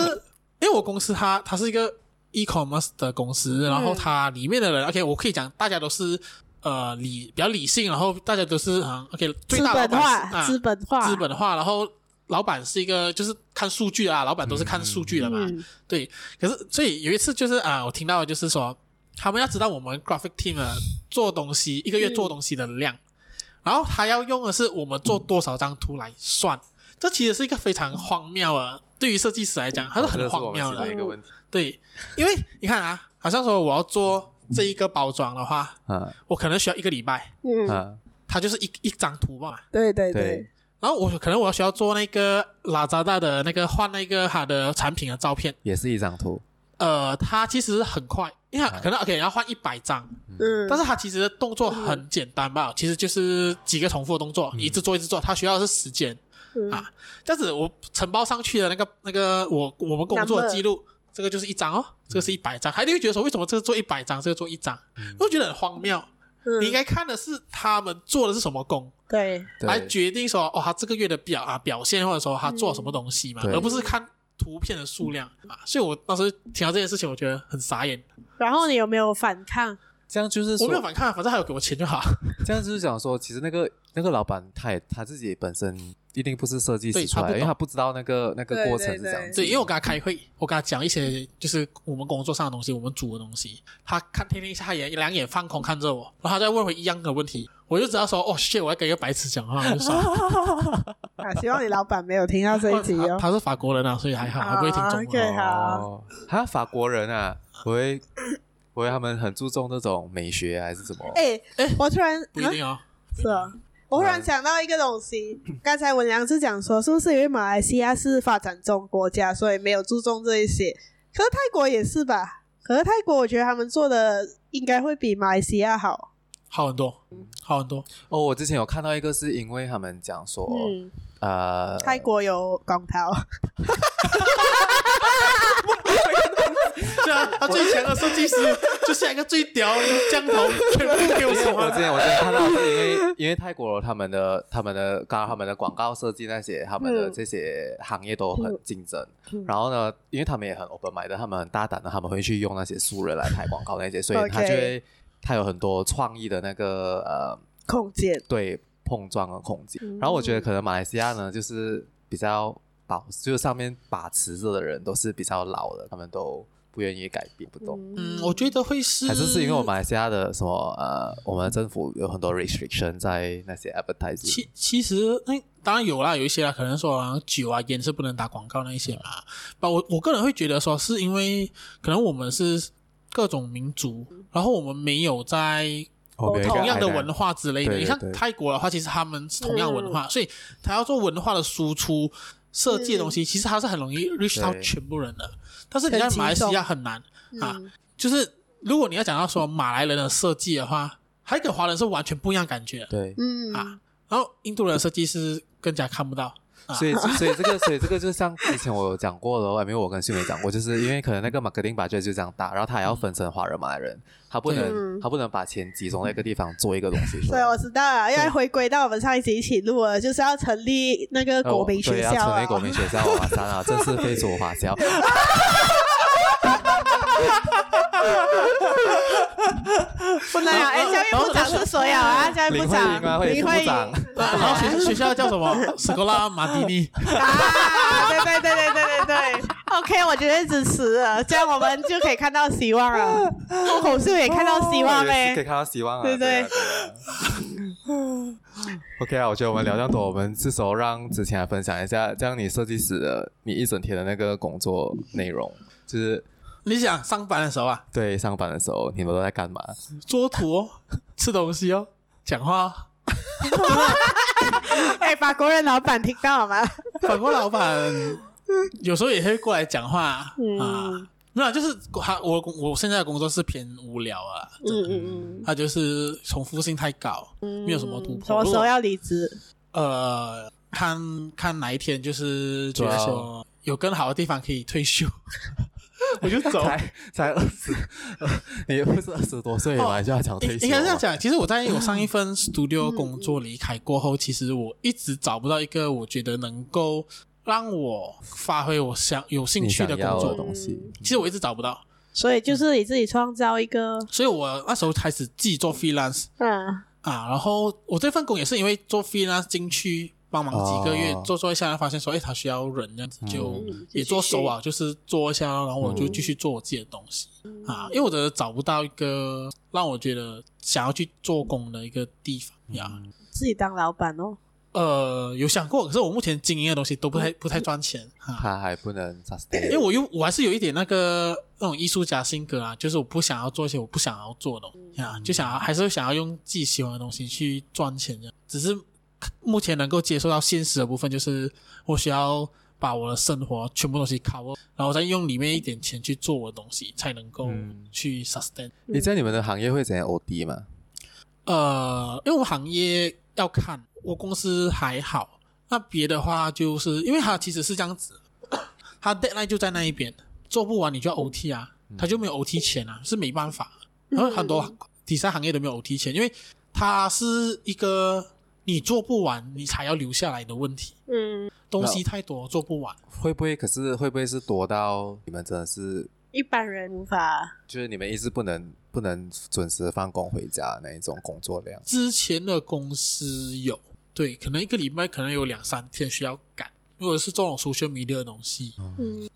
Speaker 2: 因为我公司它它是一个 e-commerce 的公司，然后它里面的人，OK，我可以讲，大家都是。呃，理比较理性，然后大家都是嗯，OK，最大老板是啊，
Speaker 1: 资本化，
Speaker 2: 资本化，然后老板是一个就是看数据啊，老板都是看数据的嘛，嗯、对。可是所以有一次就是啊，我听到就是说，他们要知道我们 graphic team 做东西一个月做东西的量，嗯、然后他要用的是我们做多少张图来算，嗯、这其实是一个非常荒谬的，对于设计师来讲，它是很荒谬的。一个问题。对，因为你看啊，好像说我要做。这一个包装的话，嗯，我可能需要一个礼拜，嗯，它就是一一张图嘛，
Speaker 1: 对对对。
Speaker 2: 然后我可能我需要做那个拉扎大的那个换那个他的产品的照片，
Speaker 3: 也是一张图。
Speaker 2: 呃，他其实很快，因为可能 OK 要换一百张，嗯，但是他其实动作很简单吧，其实就是几个重复的动作，一直做一直做，他需要的是时间。啊。这样子我承包上去的那个那个我我们工作的记录。这个就是一张哦，这个是一百张，还你会觉得说，为什么这个做一百张，这个做一张，我觉得很荒谬。你应该看的是他们做的是什么工，
Speaker 1: 对，
Speaker 2: 来决定说哦，他这个月的表啊表现，或者说他做什么东西嘛，而不是看图片的数量啊。所以我当时听到这件事情，我觉得很傻眼。
Speaker 1: 然后你有没有反抗？
Speaker 3: 这样就是
Speaker 2: 我没有反抗，反正还有给我钱就好。
Speaker 3: 这样就是讲说，其实那个那个老板他也他自己本身。一定不是设计师出来，因为他不知道那个那个过程是这样子。
Speaker 2: 对，因为我跟他开会，我跟他讲一些就是我们工作上的东西，我们组的东西。他看天天一下眼，两眼放空看着我，然后他再问回一样的问题，我就知道说哦，shit，我要跟一个白痴讲话，就说。
Speaker 1: 啊，希望你老板没有听到这一集哦。
Speaker 2: 他是法国人啊，所以还好，他不会听中文。
Speaker 1: OK，好。
Speaker 3: 他法国人啊，不会不会，他们很注重那种美学还是什么？
Speaker 1: 哎哎，我突然
Speaker 2: 不一定啊，
Speaker 1: 是啊。我忽然想到一个东西，刚才文良是讲说，是不是因为马来西亚是发展中国家，所以没有注重这一些？可是泰国也是吧？可是泰国，我觉得他们做的应该会比马来西亚好，
Speaker 2: 好很多，好很多。
Speaker 3: 哦，我之前有看到一个，是因为他们讲说，嗯、呃，
Speaker 1: 泰国有光
Speaker 2: 头。他最强的设计师就像一个最屌的降头，全部给我喜欢。
Speaker 3: 我之前我之前看到是因为因为泰国他们的他们的刚刚他们的广告设计那些他们的这些行业都很竞争，嗯、然后呢，因为他们也很 open mind 的，他们很大胆的，他们会去用那些素人来拍广告那些，所以他就会他有很多创意的那个呃
Speaker 1: 空间，
Speaker 3: 对碰撞的空间。然后我觉得可能马来西亚呢，就是比较保，就是上面把持着的人都是比较老的，他们都。不愿意改变，不懂。
Speaker 2: 嗯，我觉得会是，
Speaker 3: 还是是因为我马来西亚的什么呃，我们的政府有很多 restriction 在那些 advertising。
Speaker 2: 其其实那当然有啦，有一些啦，可能说酒啊、烟是不能打广告那一些嘛。不，我我个人会觉得说，是因为可能我们是各种民族，然后我们没有在同样的文化之类的。你像泰国的话，其实他们是同样文化，所以他要做文化的输出。设计的东西其实他是很容易 reach 到全部人的，但是你在马来西亚很难啊。就是如果你要讲到说马来人的设计的话，还跟华人是完全不一样感觉。
Speaker 3: 对，
Speaker 1: 嗯
Speaker 2: 啊，然后印度人的设计师更加看不到。
Speaker 3: 所以，所以这个，所以这个就像之前我有讲过的，因为我跟秀梅讲过，就是因为可能那个 marketing budget 就这样大，然后他还要分成华人、马来人，他不能，他不能把钱集中在一个地方做一个东西。
Speaker 1: 所以我知道了，因为回归到我们上一集一起录了，就是要成立那个国民学校，
Speaker 3: 要成立国民学校，马上啊，这是非洲华侨。
Speaker 1: 不能啊！哎，教育部长是谁啊？教育部长林慧颖，
Speaker 2: 然后学学校叫什么？斯科拉马蒂尼。
Speaker 1: 啊，对对对对对对对。OK，我觉得支持了，这样我们就可以看到希望了。口述也看到希望嘞，
Speaker 3: 可以看到希望啊，
Speaker 1: 对不对
Speaker 3: ？OK 啊，我觉得我们聊这么多，我们是时候让之前来分享一下，这样你设计师的你一整天的那个工作内容，就是。
Speaker 2: 你想上班的时候啊？
Speaker 3: 对，上班的时候你们都在干嘛？
Speaker 2: 做图哦，吃东西哦，讲话哦。
Speaker 1: 哎，法国人老板听到了吗？
Speaker 2: 法国老板有时候也会过来讲话啊。嗯、没有，就是他我我现在的工作是偏无聊啊。嗯嗯嗯。他就是重复性太高，嗯没有什么突破。
Speaker 1: 什么时候要离职？
Speaker 2: 呃，看看哪一天就是觉得说有更好的地方可以退休。我就走。
Speaker 3: 才才二十，你不是二十多岁嘛，就要讲退休。
Speaker 2: 应该这样讲，其实我在我上一份 studio 工作离开过后，其实我一直找不到一个我觉得能够让我发挥我想有兴趣的工作
Speaker 3: 的东西。
Speaker 2: 其实我一直找不到，
Speaker 1: 所以就是你自己创造一个。
Speaker 2: 所以我那时候开始自己做 freelance。嗯啊，然后我这份工也是因为做 freelance 进去。帮忙几个月做做一下，发现说，哎，他需要人这样子，就也做手啊，就是做一下，然后我就继续做我自己的东西。啊，因为我觉得找不到一个让我觉得想要去做工的一个地方呀。
Speaker 1: 自己当老板哦？
Speaker 2: 呃，有想过，可是我目前经营的东西都不太不太赚钱，
Speaker 3: 他还不能，
Speaker 2: 因为我又我还是有一点那个那种艺术家性格啊，就是我不想要做一些我不想要做的东西啊，就想要还是想要用自己喜欢的东西去赚钱这样，只是。目前能够接受到现实的部分，就是我需要把我的生活全部东西 cover，然后再用里面一点钱去做我的东西，才能够去 sustain。
Speaker 3: 你在你们的行业会怎样 OD 吗？
Speaker 2: 呃，因为我们行业要看，我公司还好。那别的话，就是因为它其实是这样子，它 deadline 就在那一边，做不完你就要 OT 啊，它就没有 OT 钱啊，是没办法。然后很多第三行业都没有 OT 钱，因为它是一个。你做不完，你才要留下来的问题。嗯，东西太多，做不完。
Speaker 3: 会不会？可是会不会是多到你们真的是
Speaker 1: 一般人无法？
Speaker 3: 就是你们一直不能不能准时放工回家那一种工作量。
Speaker 2: 之前的公司有，对，可能一个礼拜可能有两三天需要赶。如果是这种 social media 的东西，
Speaker 1: 嗯，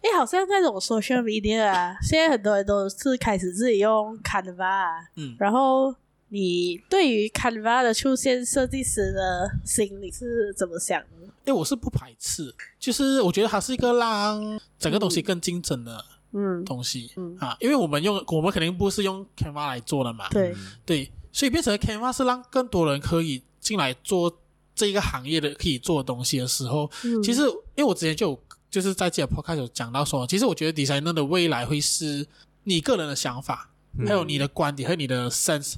Speaker 1: 哎、欸，好像那种 social media 啊，现在很多人都是开始自己用 Canva，嗯，然后。你对于 Canva 的出现，设计师的心里是怎么想的？
Speaker 2: 哎，我是不排斥，就是我觉得它是一个让整个东西更精准的嗯东西嗯，嗯啊，因为我们用我们肯定不是用 Canva 来做的嘛，
Speaker 1: 对。
Speaker 2: 对，所以变成 Canva 是让更多人可以进来做这一个行业的可以做的东西的时候，嗯、其实因为我之前就有就是在自己的 podcast 有讲到说，其实我觉得 designer 的未来会是你个人的想法，嗯、还有你的观点和你的 sense。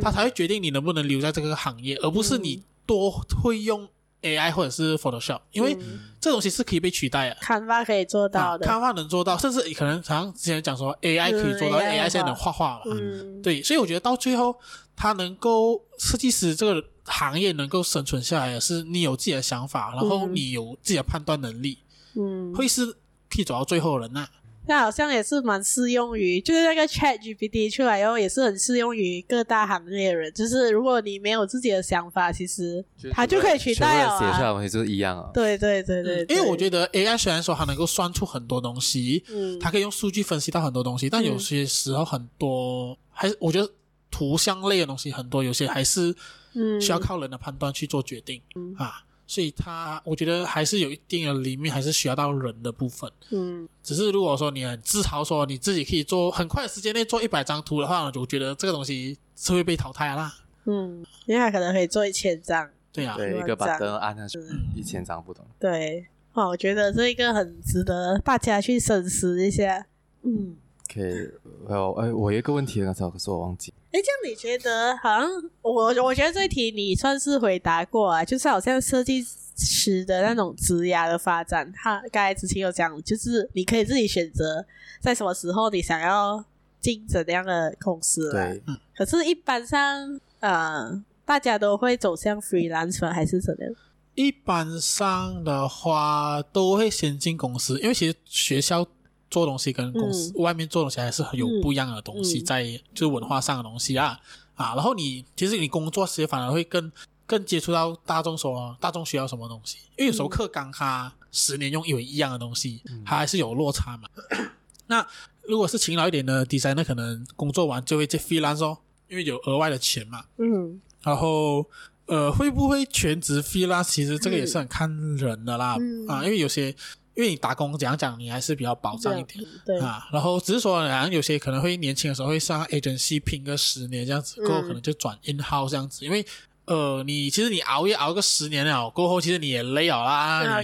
Speaker 2: 他才会决定你能不能留在这个行业，而不是你多会用 AI 或者是 Photoshop，因为这东西是可以被取代的。
Speaker 1: Canva 可以做到的
Speaker 2: ，Canva 能做到，甚至可能像之前讲说 AI 可以做到，AI 现在能画画嘛？对，所以我觉得到最后，他能够设计师这个行业能够生存下来的是你有自己的想法，然后你有自己的判断能力，嗯，会是可以走到最后的人呐。
Speaker 1: 那好像也是蛮适用于，就是那个 ChatGPT 出来以后，也是很适用于各大行业的人。就是如果你没有自己的想法，其实它就可以取代啊。
Speaker 3: 写出来的东西就是一样啊。
Speaker 1: 对对对对，对。
Speaker 2: 因为我觉得 AI 虽然说它能够算出很多东西，嗯，它可以用数据分析到很多东西，但有些时候很多还是我觉得图像类的东西很多，有些还是嗯需要靠人的判断去做决定，嗯啊。所以他，我觉得还是有一定的里面还是需要到人的部分。嗯，只是如果说你很自豪说你自己可以做很快的时间内做一百张图的话，我就觉得这个东西是会被淘汰啦。
Speaker 1: 嗯，因为他可能可以做一千张。
Speaker 2: 对啊，
Speaker 3: 对，一个把灯按下去，一千张不同。
Speaker 1: 对，哦，我觉得这一个很值得大家去深思一下。嗯。
Speaker 3: 可以，还有，哎，我有一个问题刚才可是我忘记。
Speaker 1: 哎，这样你觉得好像我我觉得这一题你算是回答过啊，就是好像设计师的那种职涯的发展，他刚才之前有讲，就是你可以自己选择在什么时候你想要进怎样的公司。
Speaker 3: 对，
Speaker 1: 可是一般上，呃，大家都会走向 freelancer 还是怎样？
Speaker 2: 一般上的话，都会先进公司，因为其实学校。做东西跟公司外面做东西还是很有不一样的东西在，就是文化上的东西啊啊，然后你其实你工作时反而会更更接触到大众说大众需要什么东西，因为有时候课纲他十年用一模一样的东西，它还是有落差嘛。那如果是勤劳一点的 designer，那可能工作完就会接 freelance 哦，因为有额外的钱嘛。嗯，然后呃会不会全职 freelance？其实这个也是很看人的啦啊，因为有些。因为你打工怎样讲，你还是比较保障一点，
Speaker 1: 对
Speaker 2: 啊。然后只是说，好像有些可能会年轻的时候会上 agency 拼个十年这样子，过后可能就转 in house 这样子。嗯、因为呃，你其实你熬夜熬个十年了，过后其实你也累了啦。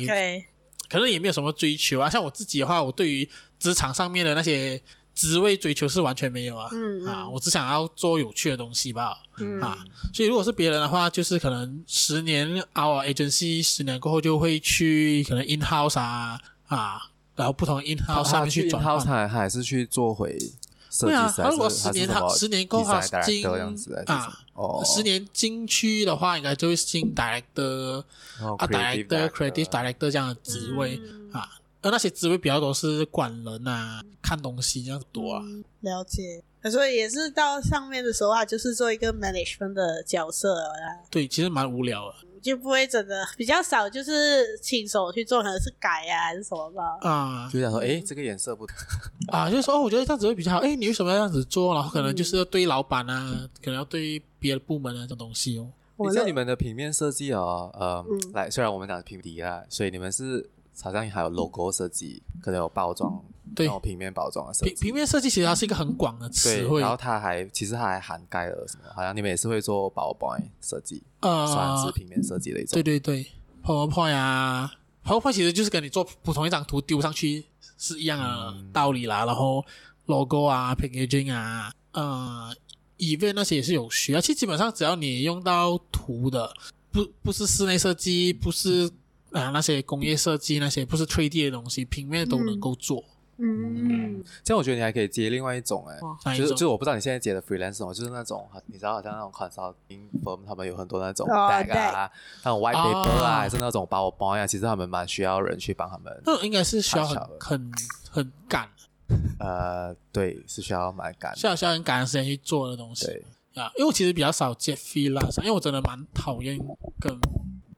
Speaker 2: 可能也没有什么追求啊。像我自己的话，我对于职场上面的那些。职位追求是完全没有啊，嗯嗯。啊，我只想要做有趣的东西吧，嗯、啊，所以如果是别人的话，就是可能十年 our agency 十年过后就会去可能 in house 啊啊，然后不同的 in house 上面去转换。
Speaker 3: 他还还是去做回设计师，
Speaker 2: 对啊，
Speaker 3: 他
Speaker 2: 如果十年他十年过后进啊，哦，十年进去的话，应该就会进 director 啊，director creative director 这样的职位。啊。而那些职位比较多是管人啊，看东西这样子多啊。
Speaker 1: 了解，所以也是到上面的时候啊，就是做一个 management 的角色啊。
Speaker 2: 对，其实蛮无聊的，
Speaker 1: 就不会真的比较少，就是亲手去做，可能是改啊还是什么吧。
Speaker 2: 啊，
Speaker 3: 就想说，哎，这个颜色不同
Speaker 2: 啊，就是说，哦，我觉得这样子会比较好。哎，你为什么要这样子做？然后可能就是对老板啊，嗯、可能要对别的部门啊这种东西哦。
Speaker 3: 你像你们的平面设计哦，呃，嗯、来，虽然我们讲平底啊，所以你们是。好像还有 logo 设计，可能有包装，对，然后平面包装的设计。
Speaker 2: 平平面设计其实它是一个很广的词汇，
Speaker 3: 然后它还其实它还涵盖了什么？好像你们也是会做 PowerPoint 设计，呃，算是平面设计的一种。
Speaker 2: 对对对，PowerPoint 啊，PowerPoint 其实就是跟你做普通一张图丢上去是一样的道理啦。嗯、然后 logo 啊，packaging 啊，呃，event 那些也是有需要。其实基本上只要你用到图的，不不是室内设计，不是。啊，那些工业设计那些不是 3D 的东西，平面都能够做。
Speaker 1: 嗯，
Speaker 3: 嗯，这样我觉得你还可以接另外一种哎，哦、就是就是我不知道你现在接的 freelancer 就是那种你知道好像那种 consulting firm 他们有很多那种 deck 啊，哦、那种 white paper 啊，哦、还是那种 PowerPoint 啊，其实他们蛮需要人去帮他们。
Speaker 2: 那应该是需要很很很赶。
Speaker 3: 呃，对，是需要蛮赶，
Speaker 2: 需要需要很赶的时间去做的东西。对啊，因为我其实比较少接 freelancer，因为我真的蛮讨厌跟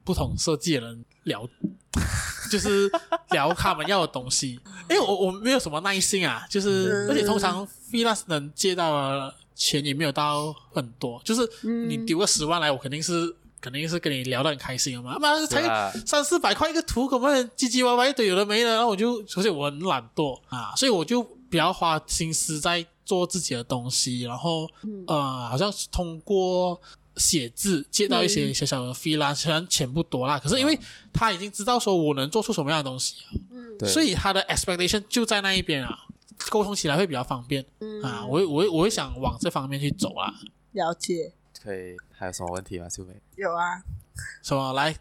Speaker 2: 不同设计的人。聊，就是聊他们要的东西，因为我我没有什么耐心啊，就是而且通常 freelance 能借到的钱也没有到很多，就是你丢个十万来，我肯定是肯定是跟你聊得很开心的嘛，妈才三四百块一个图，可能唧唧歪歪一堆有的没的，然后我就而且我很懒惰啊，所以我就比较花心思在做自己的东西，然后呃，好像是通过。写字接到一些小小的 fee 啦，虽然钱不多啦，可是因为他已经知道说我能做出什么样的东西啊，嗯，所以他的 expectation 就在那一边啊，沟通起来会比较方便，嗯啊，我我我会想往这方面去走啊。
Speaker 1: 了解。
Speaker 3: 可以，还有什么问题吗，秀美？
Speaker 1: 有啊。
Speaker 2: 什么？来，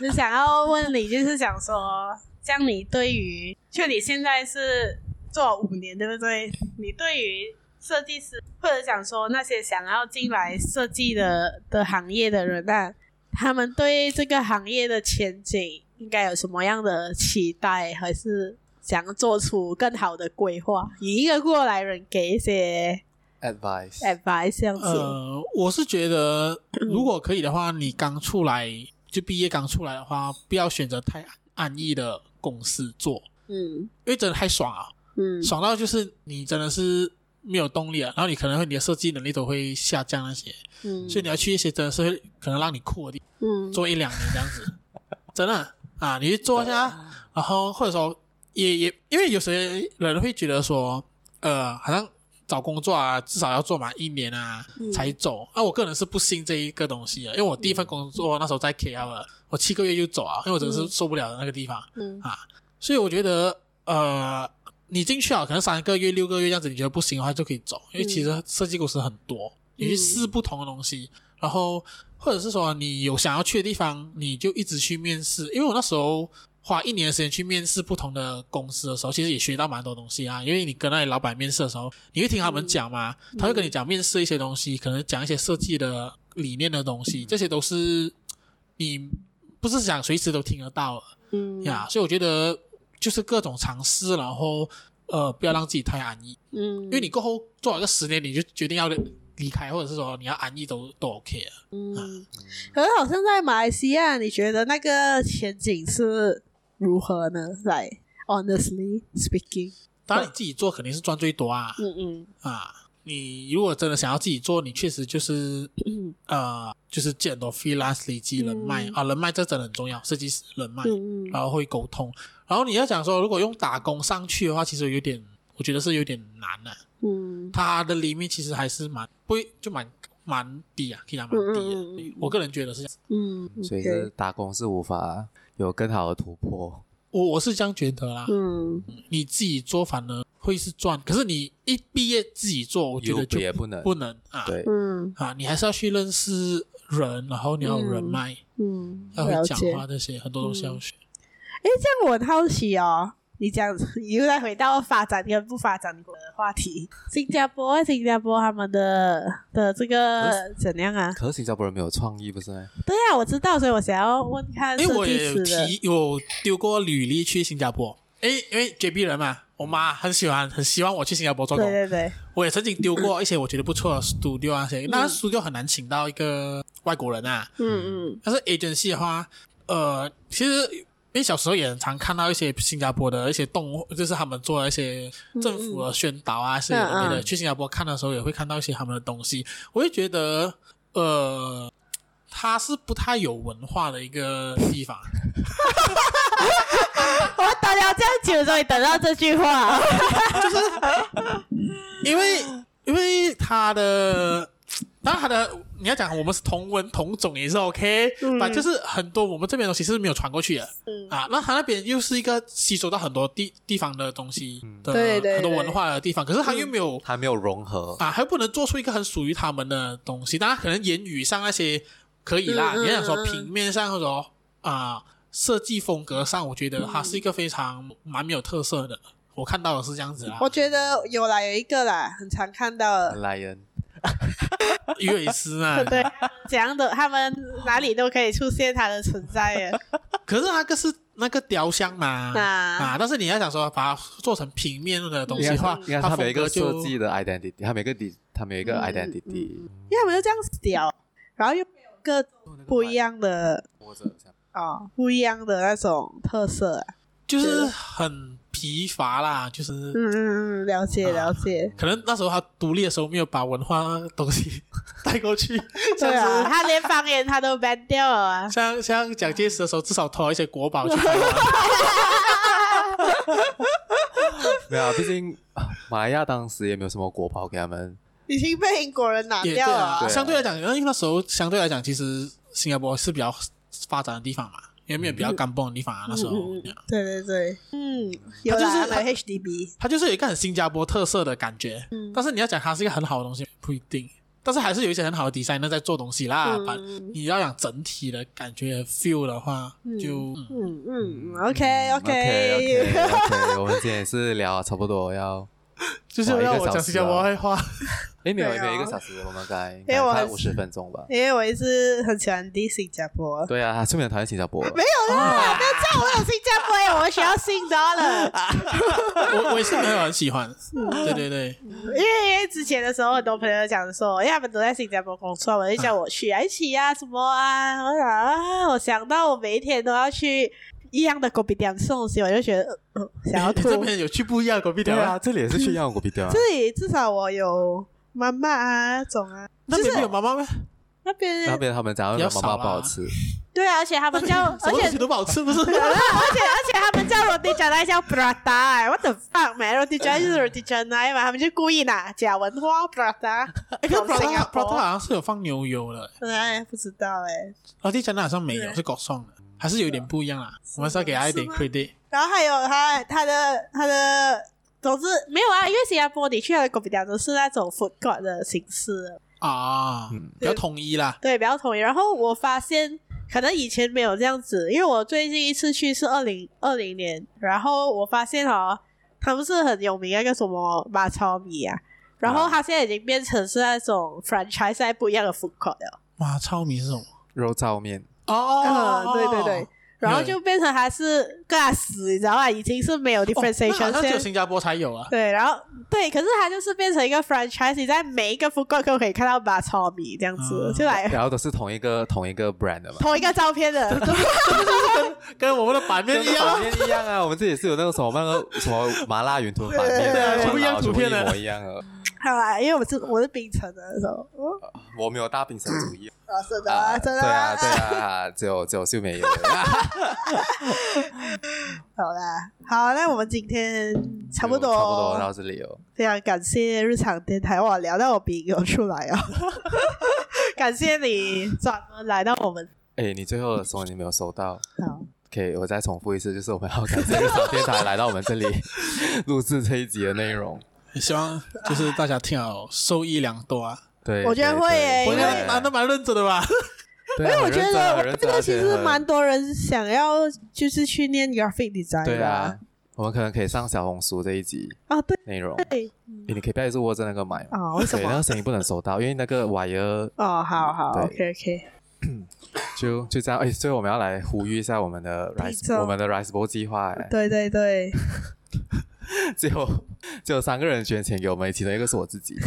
Speaker 1: 就想要问你，就是想说，像你对于，就你现在是做五年，对不对？你对于。设计师，或者讲说那些想要进来设计的的行业的人，那他们对这个行业的前景应该有什么样的期待，还是想要做出更好的规划？以一个过来人给一些 advice，advice 这样子。
Speaker 2: 呃，我是觉得，如果可以的话，你刚出来就毕业刚出来的话，不要选择太安逸的公司做，嗯，因为真的太爽啊，嗯，爽到就是你真的是。没有动力啊，然后你可能会你的设计能力都会下降那些，嗯，所以你要去一些真的是会可能让你酷的地方，嗯，做一两年这样子，真的啊，你去做一下，然后或者说也也因为有些人会觉得说，呃，好像找工作啊，至少要做满一年啊才走，啊、我个人是不信这一个东西的，因为我第一份工作那时候在 KL，我七个月就走啊，因为我真的是受不了的那个地方，嗯。啊，所以我觉得呃。你进去啊，可能三个月、六个月这样子，你觉得不行的话就可以走，因为其实设计公司很多，你去试不同的东西，嗯、然后或者是说你有想要去的地方，你就一直去面试。因为我那时候花一年的时间去面试不同的公司的时候，其实也学到蛮多东西啊。因为你跟那些老板面试的时候，你会听他们讲嘛，嗯、他会跟你讲面试一些东西，可能讲一些设计的理念的东西，这些都是你不是想随时都听得到的，嗯呀，所以我觉得。就是各种尝试，然后呃，不要让自己太安逸。嗯，因为你过后做了个十年，你就决定要离开，或者是说你要安逸都都 OK 啊。嗯，啊、
Speaker 1: 可是好像在马来西亚，你觉得那个前景是如何呢？来、like, honestly speaking，
Speaker 2: 当然你自己做肯定是赚最多啊。嗯嗯啊。你如果真的想要自己做，你确实就是，呃，就是见很多 freelance 累积人脉、嗯、啊，人脉这真的很重要，设计师人脉，嗯、然后会沟通，然后你要讲说，如果用打工上去的话，其实有点，我觉得是有点难的、啊，嗯，它的里面其实还是蛮不会，就蛮蛮低啊，可以讲蛮低的、我个人觉得是这样，
Speaker 1: 嗯，
Speaker 3: 所以是打工是无法有更好的突破，
Speaker 2: 我我是这样觉得啦，嗯，你自己做反而。会是赚，可是你一毕业自己做，我觉得就不能不能啊，
Speaker 3: 对，
Speaker 2: 嗯啊，你还是要去认识人，然后你要人脉，嗯，要会讲话这些很多东西要学。
Speaker 1: 哎，这样我很好奇哦，你讲，你又再回到发展跟不发展的话题。新加坡，新加坡他们的的这个怎样啊？
Speaker 3: 可是新加坡人没有创意，不是？
Speaker 1: 对呀、啊，我知道，所以我想要问看。
Speaker 2: 因为我也有提有丢过履历去新加坡。诶，因为 JB 人嘛，我妈很喜欢，很希望我去新加坡做工。
Speaker 1: 对对对。
Speaker 2: 我也曾经丢过一些我觉得不错的 studio 啊，些、嗯，那 studio 很难请到一个外国人啊。嗯嗯。但是 agency 的话，呃，其实。因为小时候也很常看到一些新加坡的一些动物，就是他们做的一些政府的宣导啊，是有的没的。去新加坡看的时候，也会看到一些他们的东西。我会觉得，呃，它是不太有文化的一个地方。
Speaker 1: 我等了这样久，终于等到这句话，
Speaker 2: 就是因为因为他的。当然，他的你要讲我们是同文同种也是 OK，吧、嗯？就是很多我们这边东西是没有传过去的，嗯、啊，那他那边又是一个吸收到很多地地方的东西的、嗯、很多文化的地方，可是他又没有
Speaker 3: 还没有融合
Speaker 2: 啊，还不能做出一个很属于他们的东西。当然，可能言语上那些可以啦，嗯、你想说平面上或者说啊设计风格上，我觉得它是一个非常蛮没有特色的。我看到的是这样子啦。
Speaker 1: 我觉得有啦，有一个啦，很常看到的。
Speaker 3: 莱恩。
Speaker 2: 鱼尾狮啊，
Speaker 1: 对，这样的他们哪里都可以出现它的存在耶。
Speaker 2: 可是那个是那个雕像嘛啊，啊，但是你要想说把它做成平面的东西的话，
Speaker 3: 你看它每一个设计的 identity，它每个底，它每一个 identity，、嗯嗯、
Speaker 1: 因为他们就这样子雕，然后又各不一样的啊、哦，不一样的那种特色，啊
Speaker 2: 就是很。疲乏啦，就是嗯
Speaker 1: 嗯嗯，了解了解、
Speaker 2: 啊。可能那时候他独立的时候没有把文化东西 带过去，
Speaker 1: 对啊，他连方言他都 ban 掉了啊。
Speaker 2: 像像蒋介石的时候，至少偷了一些国宝去 台湾。
Speaker 3: 没有，毕竟马来亚当时也没有什么国宝给他们，
Speaker 1: 已经被英国人拿掉了、啊。
Speaker 2: 对啊，相对来讲，因为那时候相对来讲，其实新加坡是比较发展的地方嘛。有没有比较干蹦的地方啊？那时候，
Speaker 1: 对对对，嗯，它就是它 HDB，
Speaker 2: 它就是有一个很新加坡特色的感觉。嗯，但是你要讲它是一个很好的东西，不一定。但是还是有一些很好的 designer 在做东西啦。把你要讲整体的感觉 feel 的话，就
Speaker 1: 嗯嗯，OK
Speaker 3: OK OK，我们今天也是聊差不多要，
Speaker 2: 就是要我讲新加坡话。
Speaker 3: 哎，没有没有一个小时，我们该才五十分钟吧。
Speaker 1: 因为我一直很喜欢的新加坡。
Speaker 3: 对啊，他出名讨厌新加坡。
Speaker 1: 没有啦，不要叫我有新加坡呀，我们学校新加了。
Speaker 2: 我我也是没有很喜欢。对对对，
Speaker 1: 因为因为之前的时候，很多朋友讲说，因为他们都在新加坡工作，我就叫我去一起啊，什么啊，我想啊，我想到我每一天都要去一样的狗皮店送东西，我就觉得想要吐。
Speaker 2: 这边有去不一样的咖啡店
Speaker 3: 啊？这里也是去一样的咖啡店啊。
Speaker 1: 这里至少我有。妈妈啊，种啊，
Speaker 2: 那边没有妈妈吗？
Speaker 1: 那边
Speaker 3: 那边他们讲妈妈不好吃。
Speaker 1: 对啊，而且他们叫，而且
Speaker 2: 都不好吃，不是？而且
Speaker 1: 而且他们叫 Roti Canai 叫 Prata，What the fuck，man？Roti Canai 就是 Roti Canai 嘛，他们就故意拿假文化 Prata。
Speaker 2: 哎，Prata Prata 好像是有放牛油的。
Speaker 1: 哎，不知道哎。
Speaker 2: Roti Canai 好像没有，是搞送的，还是有点不一样啊？我们是要给他一点 credit。
Speaker 1: 然后还有他他的他的。总之没有啊，因为新加坡你去的咖啡店都是那种 food court 的形式
Speaker 2: 啊，嗯，比较统一啦。
Speaker 1: 对，比较统一。然后我发现可能以前没有这样子，因为我最近一次去是二零二零年，然后我发现哦，他们是很有名那个什么马超米啊，然后他现在已经变成是那种 franchise 不一样的 food court 了。
Speaker 2: 马超米是什么？
Speaker 3: 肉燥面
Speaker 1: 哦，嗯，对对对。然后就变成还是尬死，你知道吧？已经是没有 differentiation，
Speaker 2: 那只有新加坡才有啊。
Speaker 1: 对，然后对，可是它就是变成一个 franchise，你在每一个 food court 都可以看到把炒米这样子，就来。
Speaker 3: 然后都是同一个同一个 brand 的嘛。
Speaker 1: 同一个照片的，
Speaker 2: 跟 跟我们的版面一样。
Speaker 3: 版面一样啊，我们这里是有那个什么那个什么麻辣云吞版面的，
Speaker 2: 全部一样图片的，
Speaker 3: 一模一样啊。
Speaker 1: 好啦，因为我是我是冰城的时候，
Speaker 3: 我没有大冰城主义。
Speaker 1: 啊，是的，真的。
Speaker 3: 对啊，对啊，只有只有秀美有。
Speaker 1: 好啦，好，那我们今天差不多
Speaker 3: 差不多到这里哦。
Speaker 1: 非常感谢日常电台，哇，聊到我鼻流出来哦！感谢你专门来到我们。
Speaker 3: 哎，你最后的时候你没有收到？
Speaker 1: 好，
Speaker 3: 可以我再重复一次，就是我们要感谢日常电台来到我们这里 录制这一集的内容。
Speaker 2: 希望就是大家听好，受益良多啊！
Speaker 3: 对，
Speaker 1: 我觉得会耶，因为
Speaker 2: 男的蛮认真的吧。
Speaker 1: 因为我觉得这个其实蛮多人想要，就是去念 graphic design 的。
Speaker 3: 对啊，我们可能可以上小红书这一集
Speaker 1: 啊，对
Speaker 3: 内容。
Speaker 1: 对，
Speaker 3: 你可以不要一直握着那个麦
Speaker 1: 啊？为什么？
Speaker 3: 对，那个声音不能收到，因为那个 wire。
Speaker 1: 哦，好好，OK OK。
Speaker 3: 就就这样，哎，所以我们要来呼吁一下我们的 Rise，我们的 Rise Bowl 计划。
Speaker 1: 对对对。
Speaker 3: 最后，只有三个人捐钱给我们，其中一个是我自己。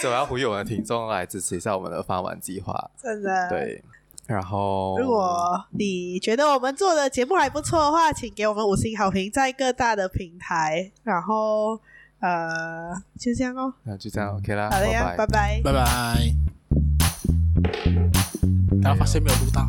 Speaker 3: 所以我要呼吁我们的听众来支持一下我们的饭碗计划。
Speaker 1: 真的。对。
Speaker 3: 然后，
Speaker 1: 如果你觉得我们做的节目还不错的话，请给我们五星好评，在各大的平台。然后，呃，就这样哦。
Speaker 3: 那就这样，OK 啦。
Speaker 1: 好的呀，拜拜，
Speaker 2: 拜拜。然后发现没有录到。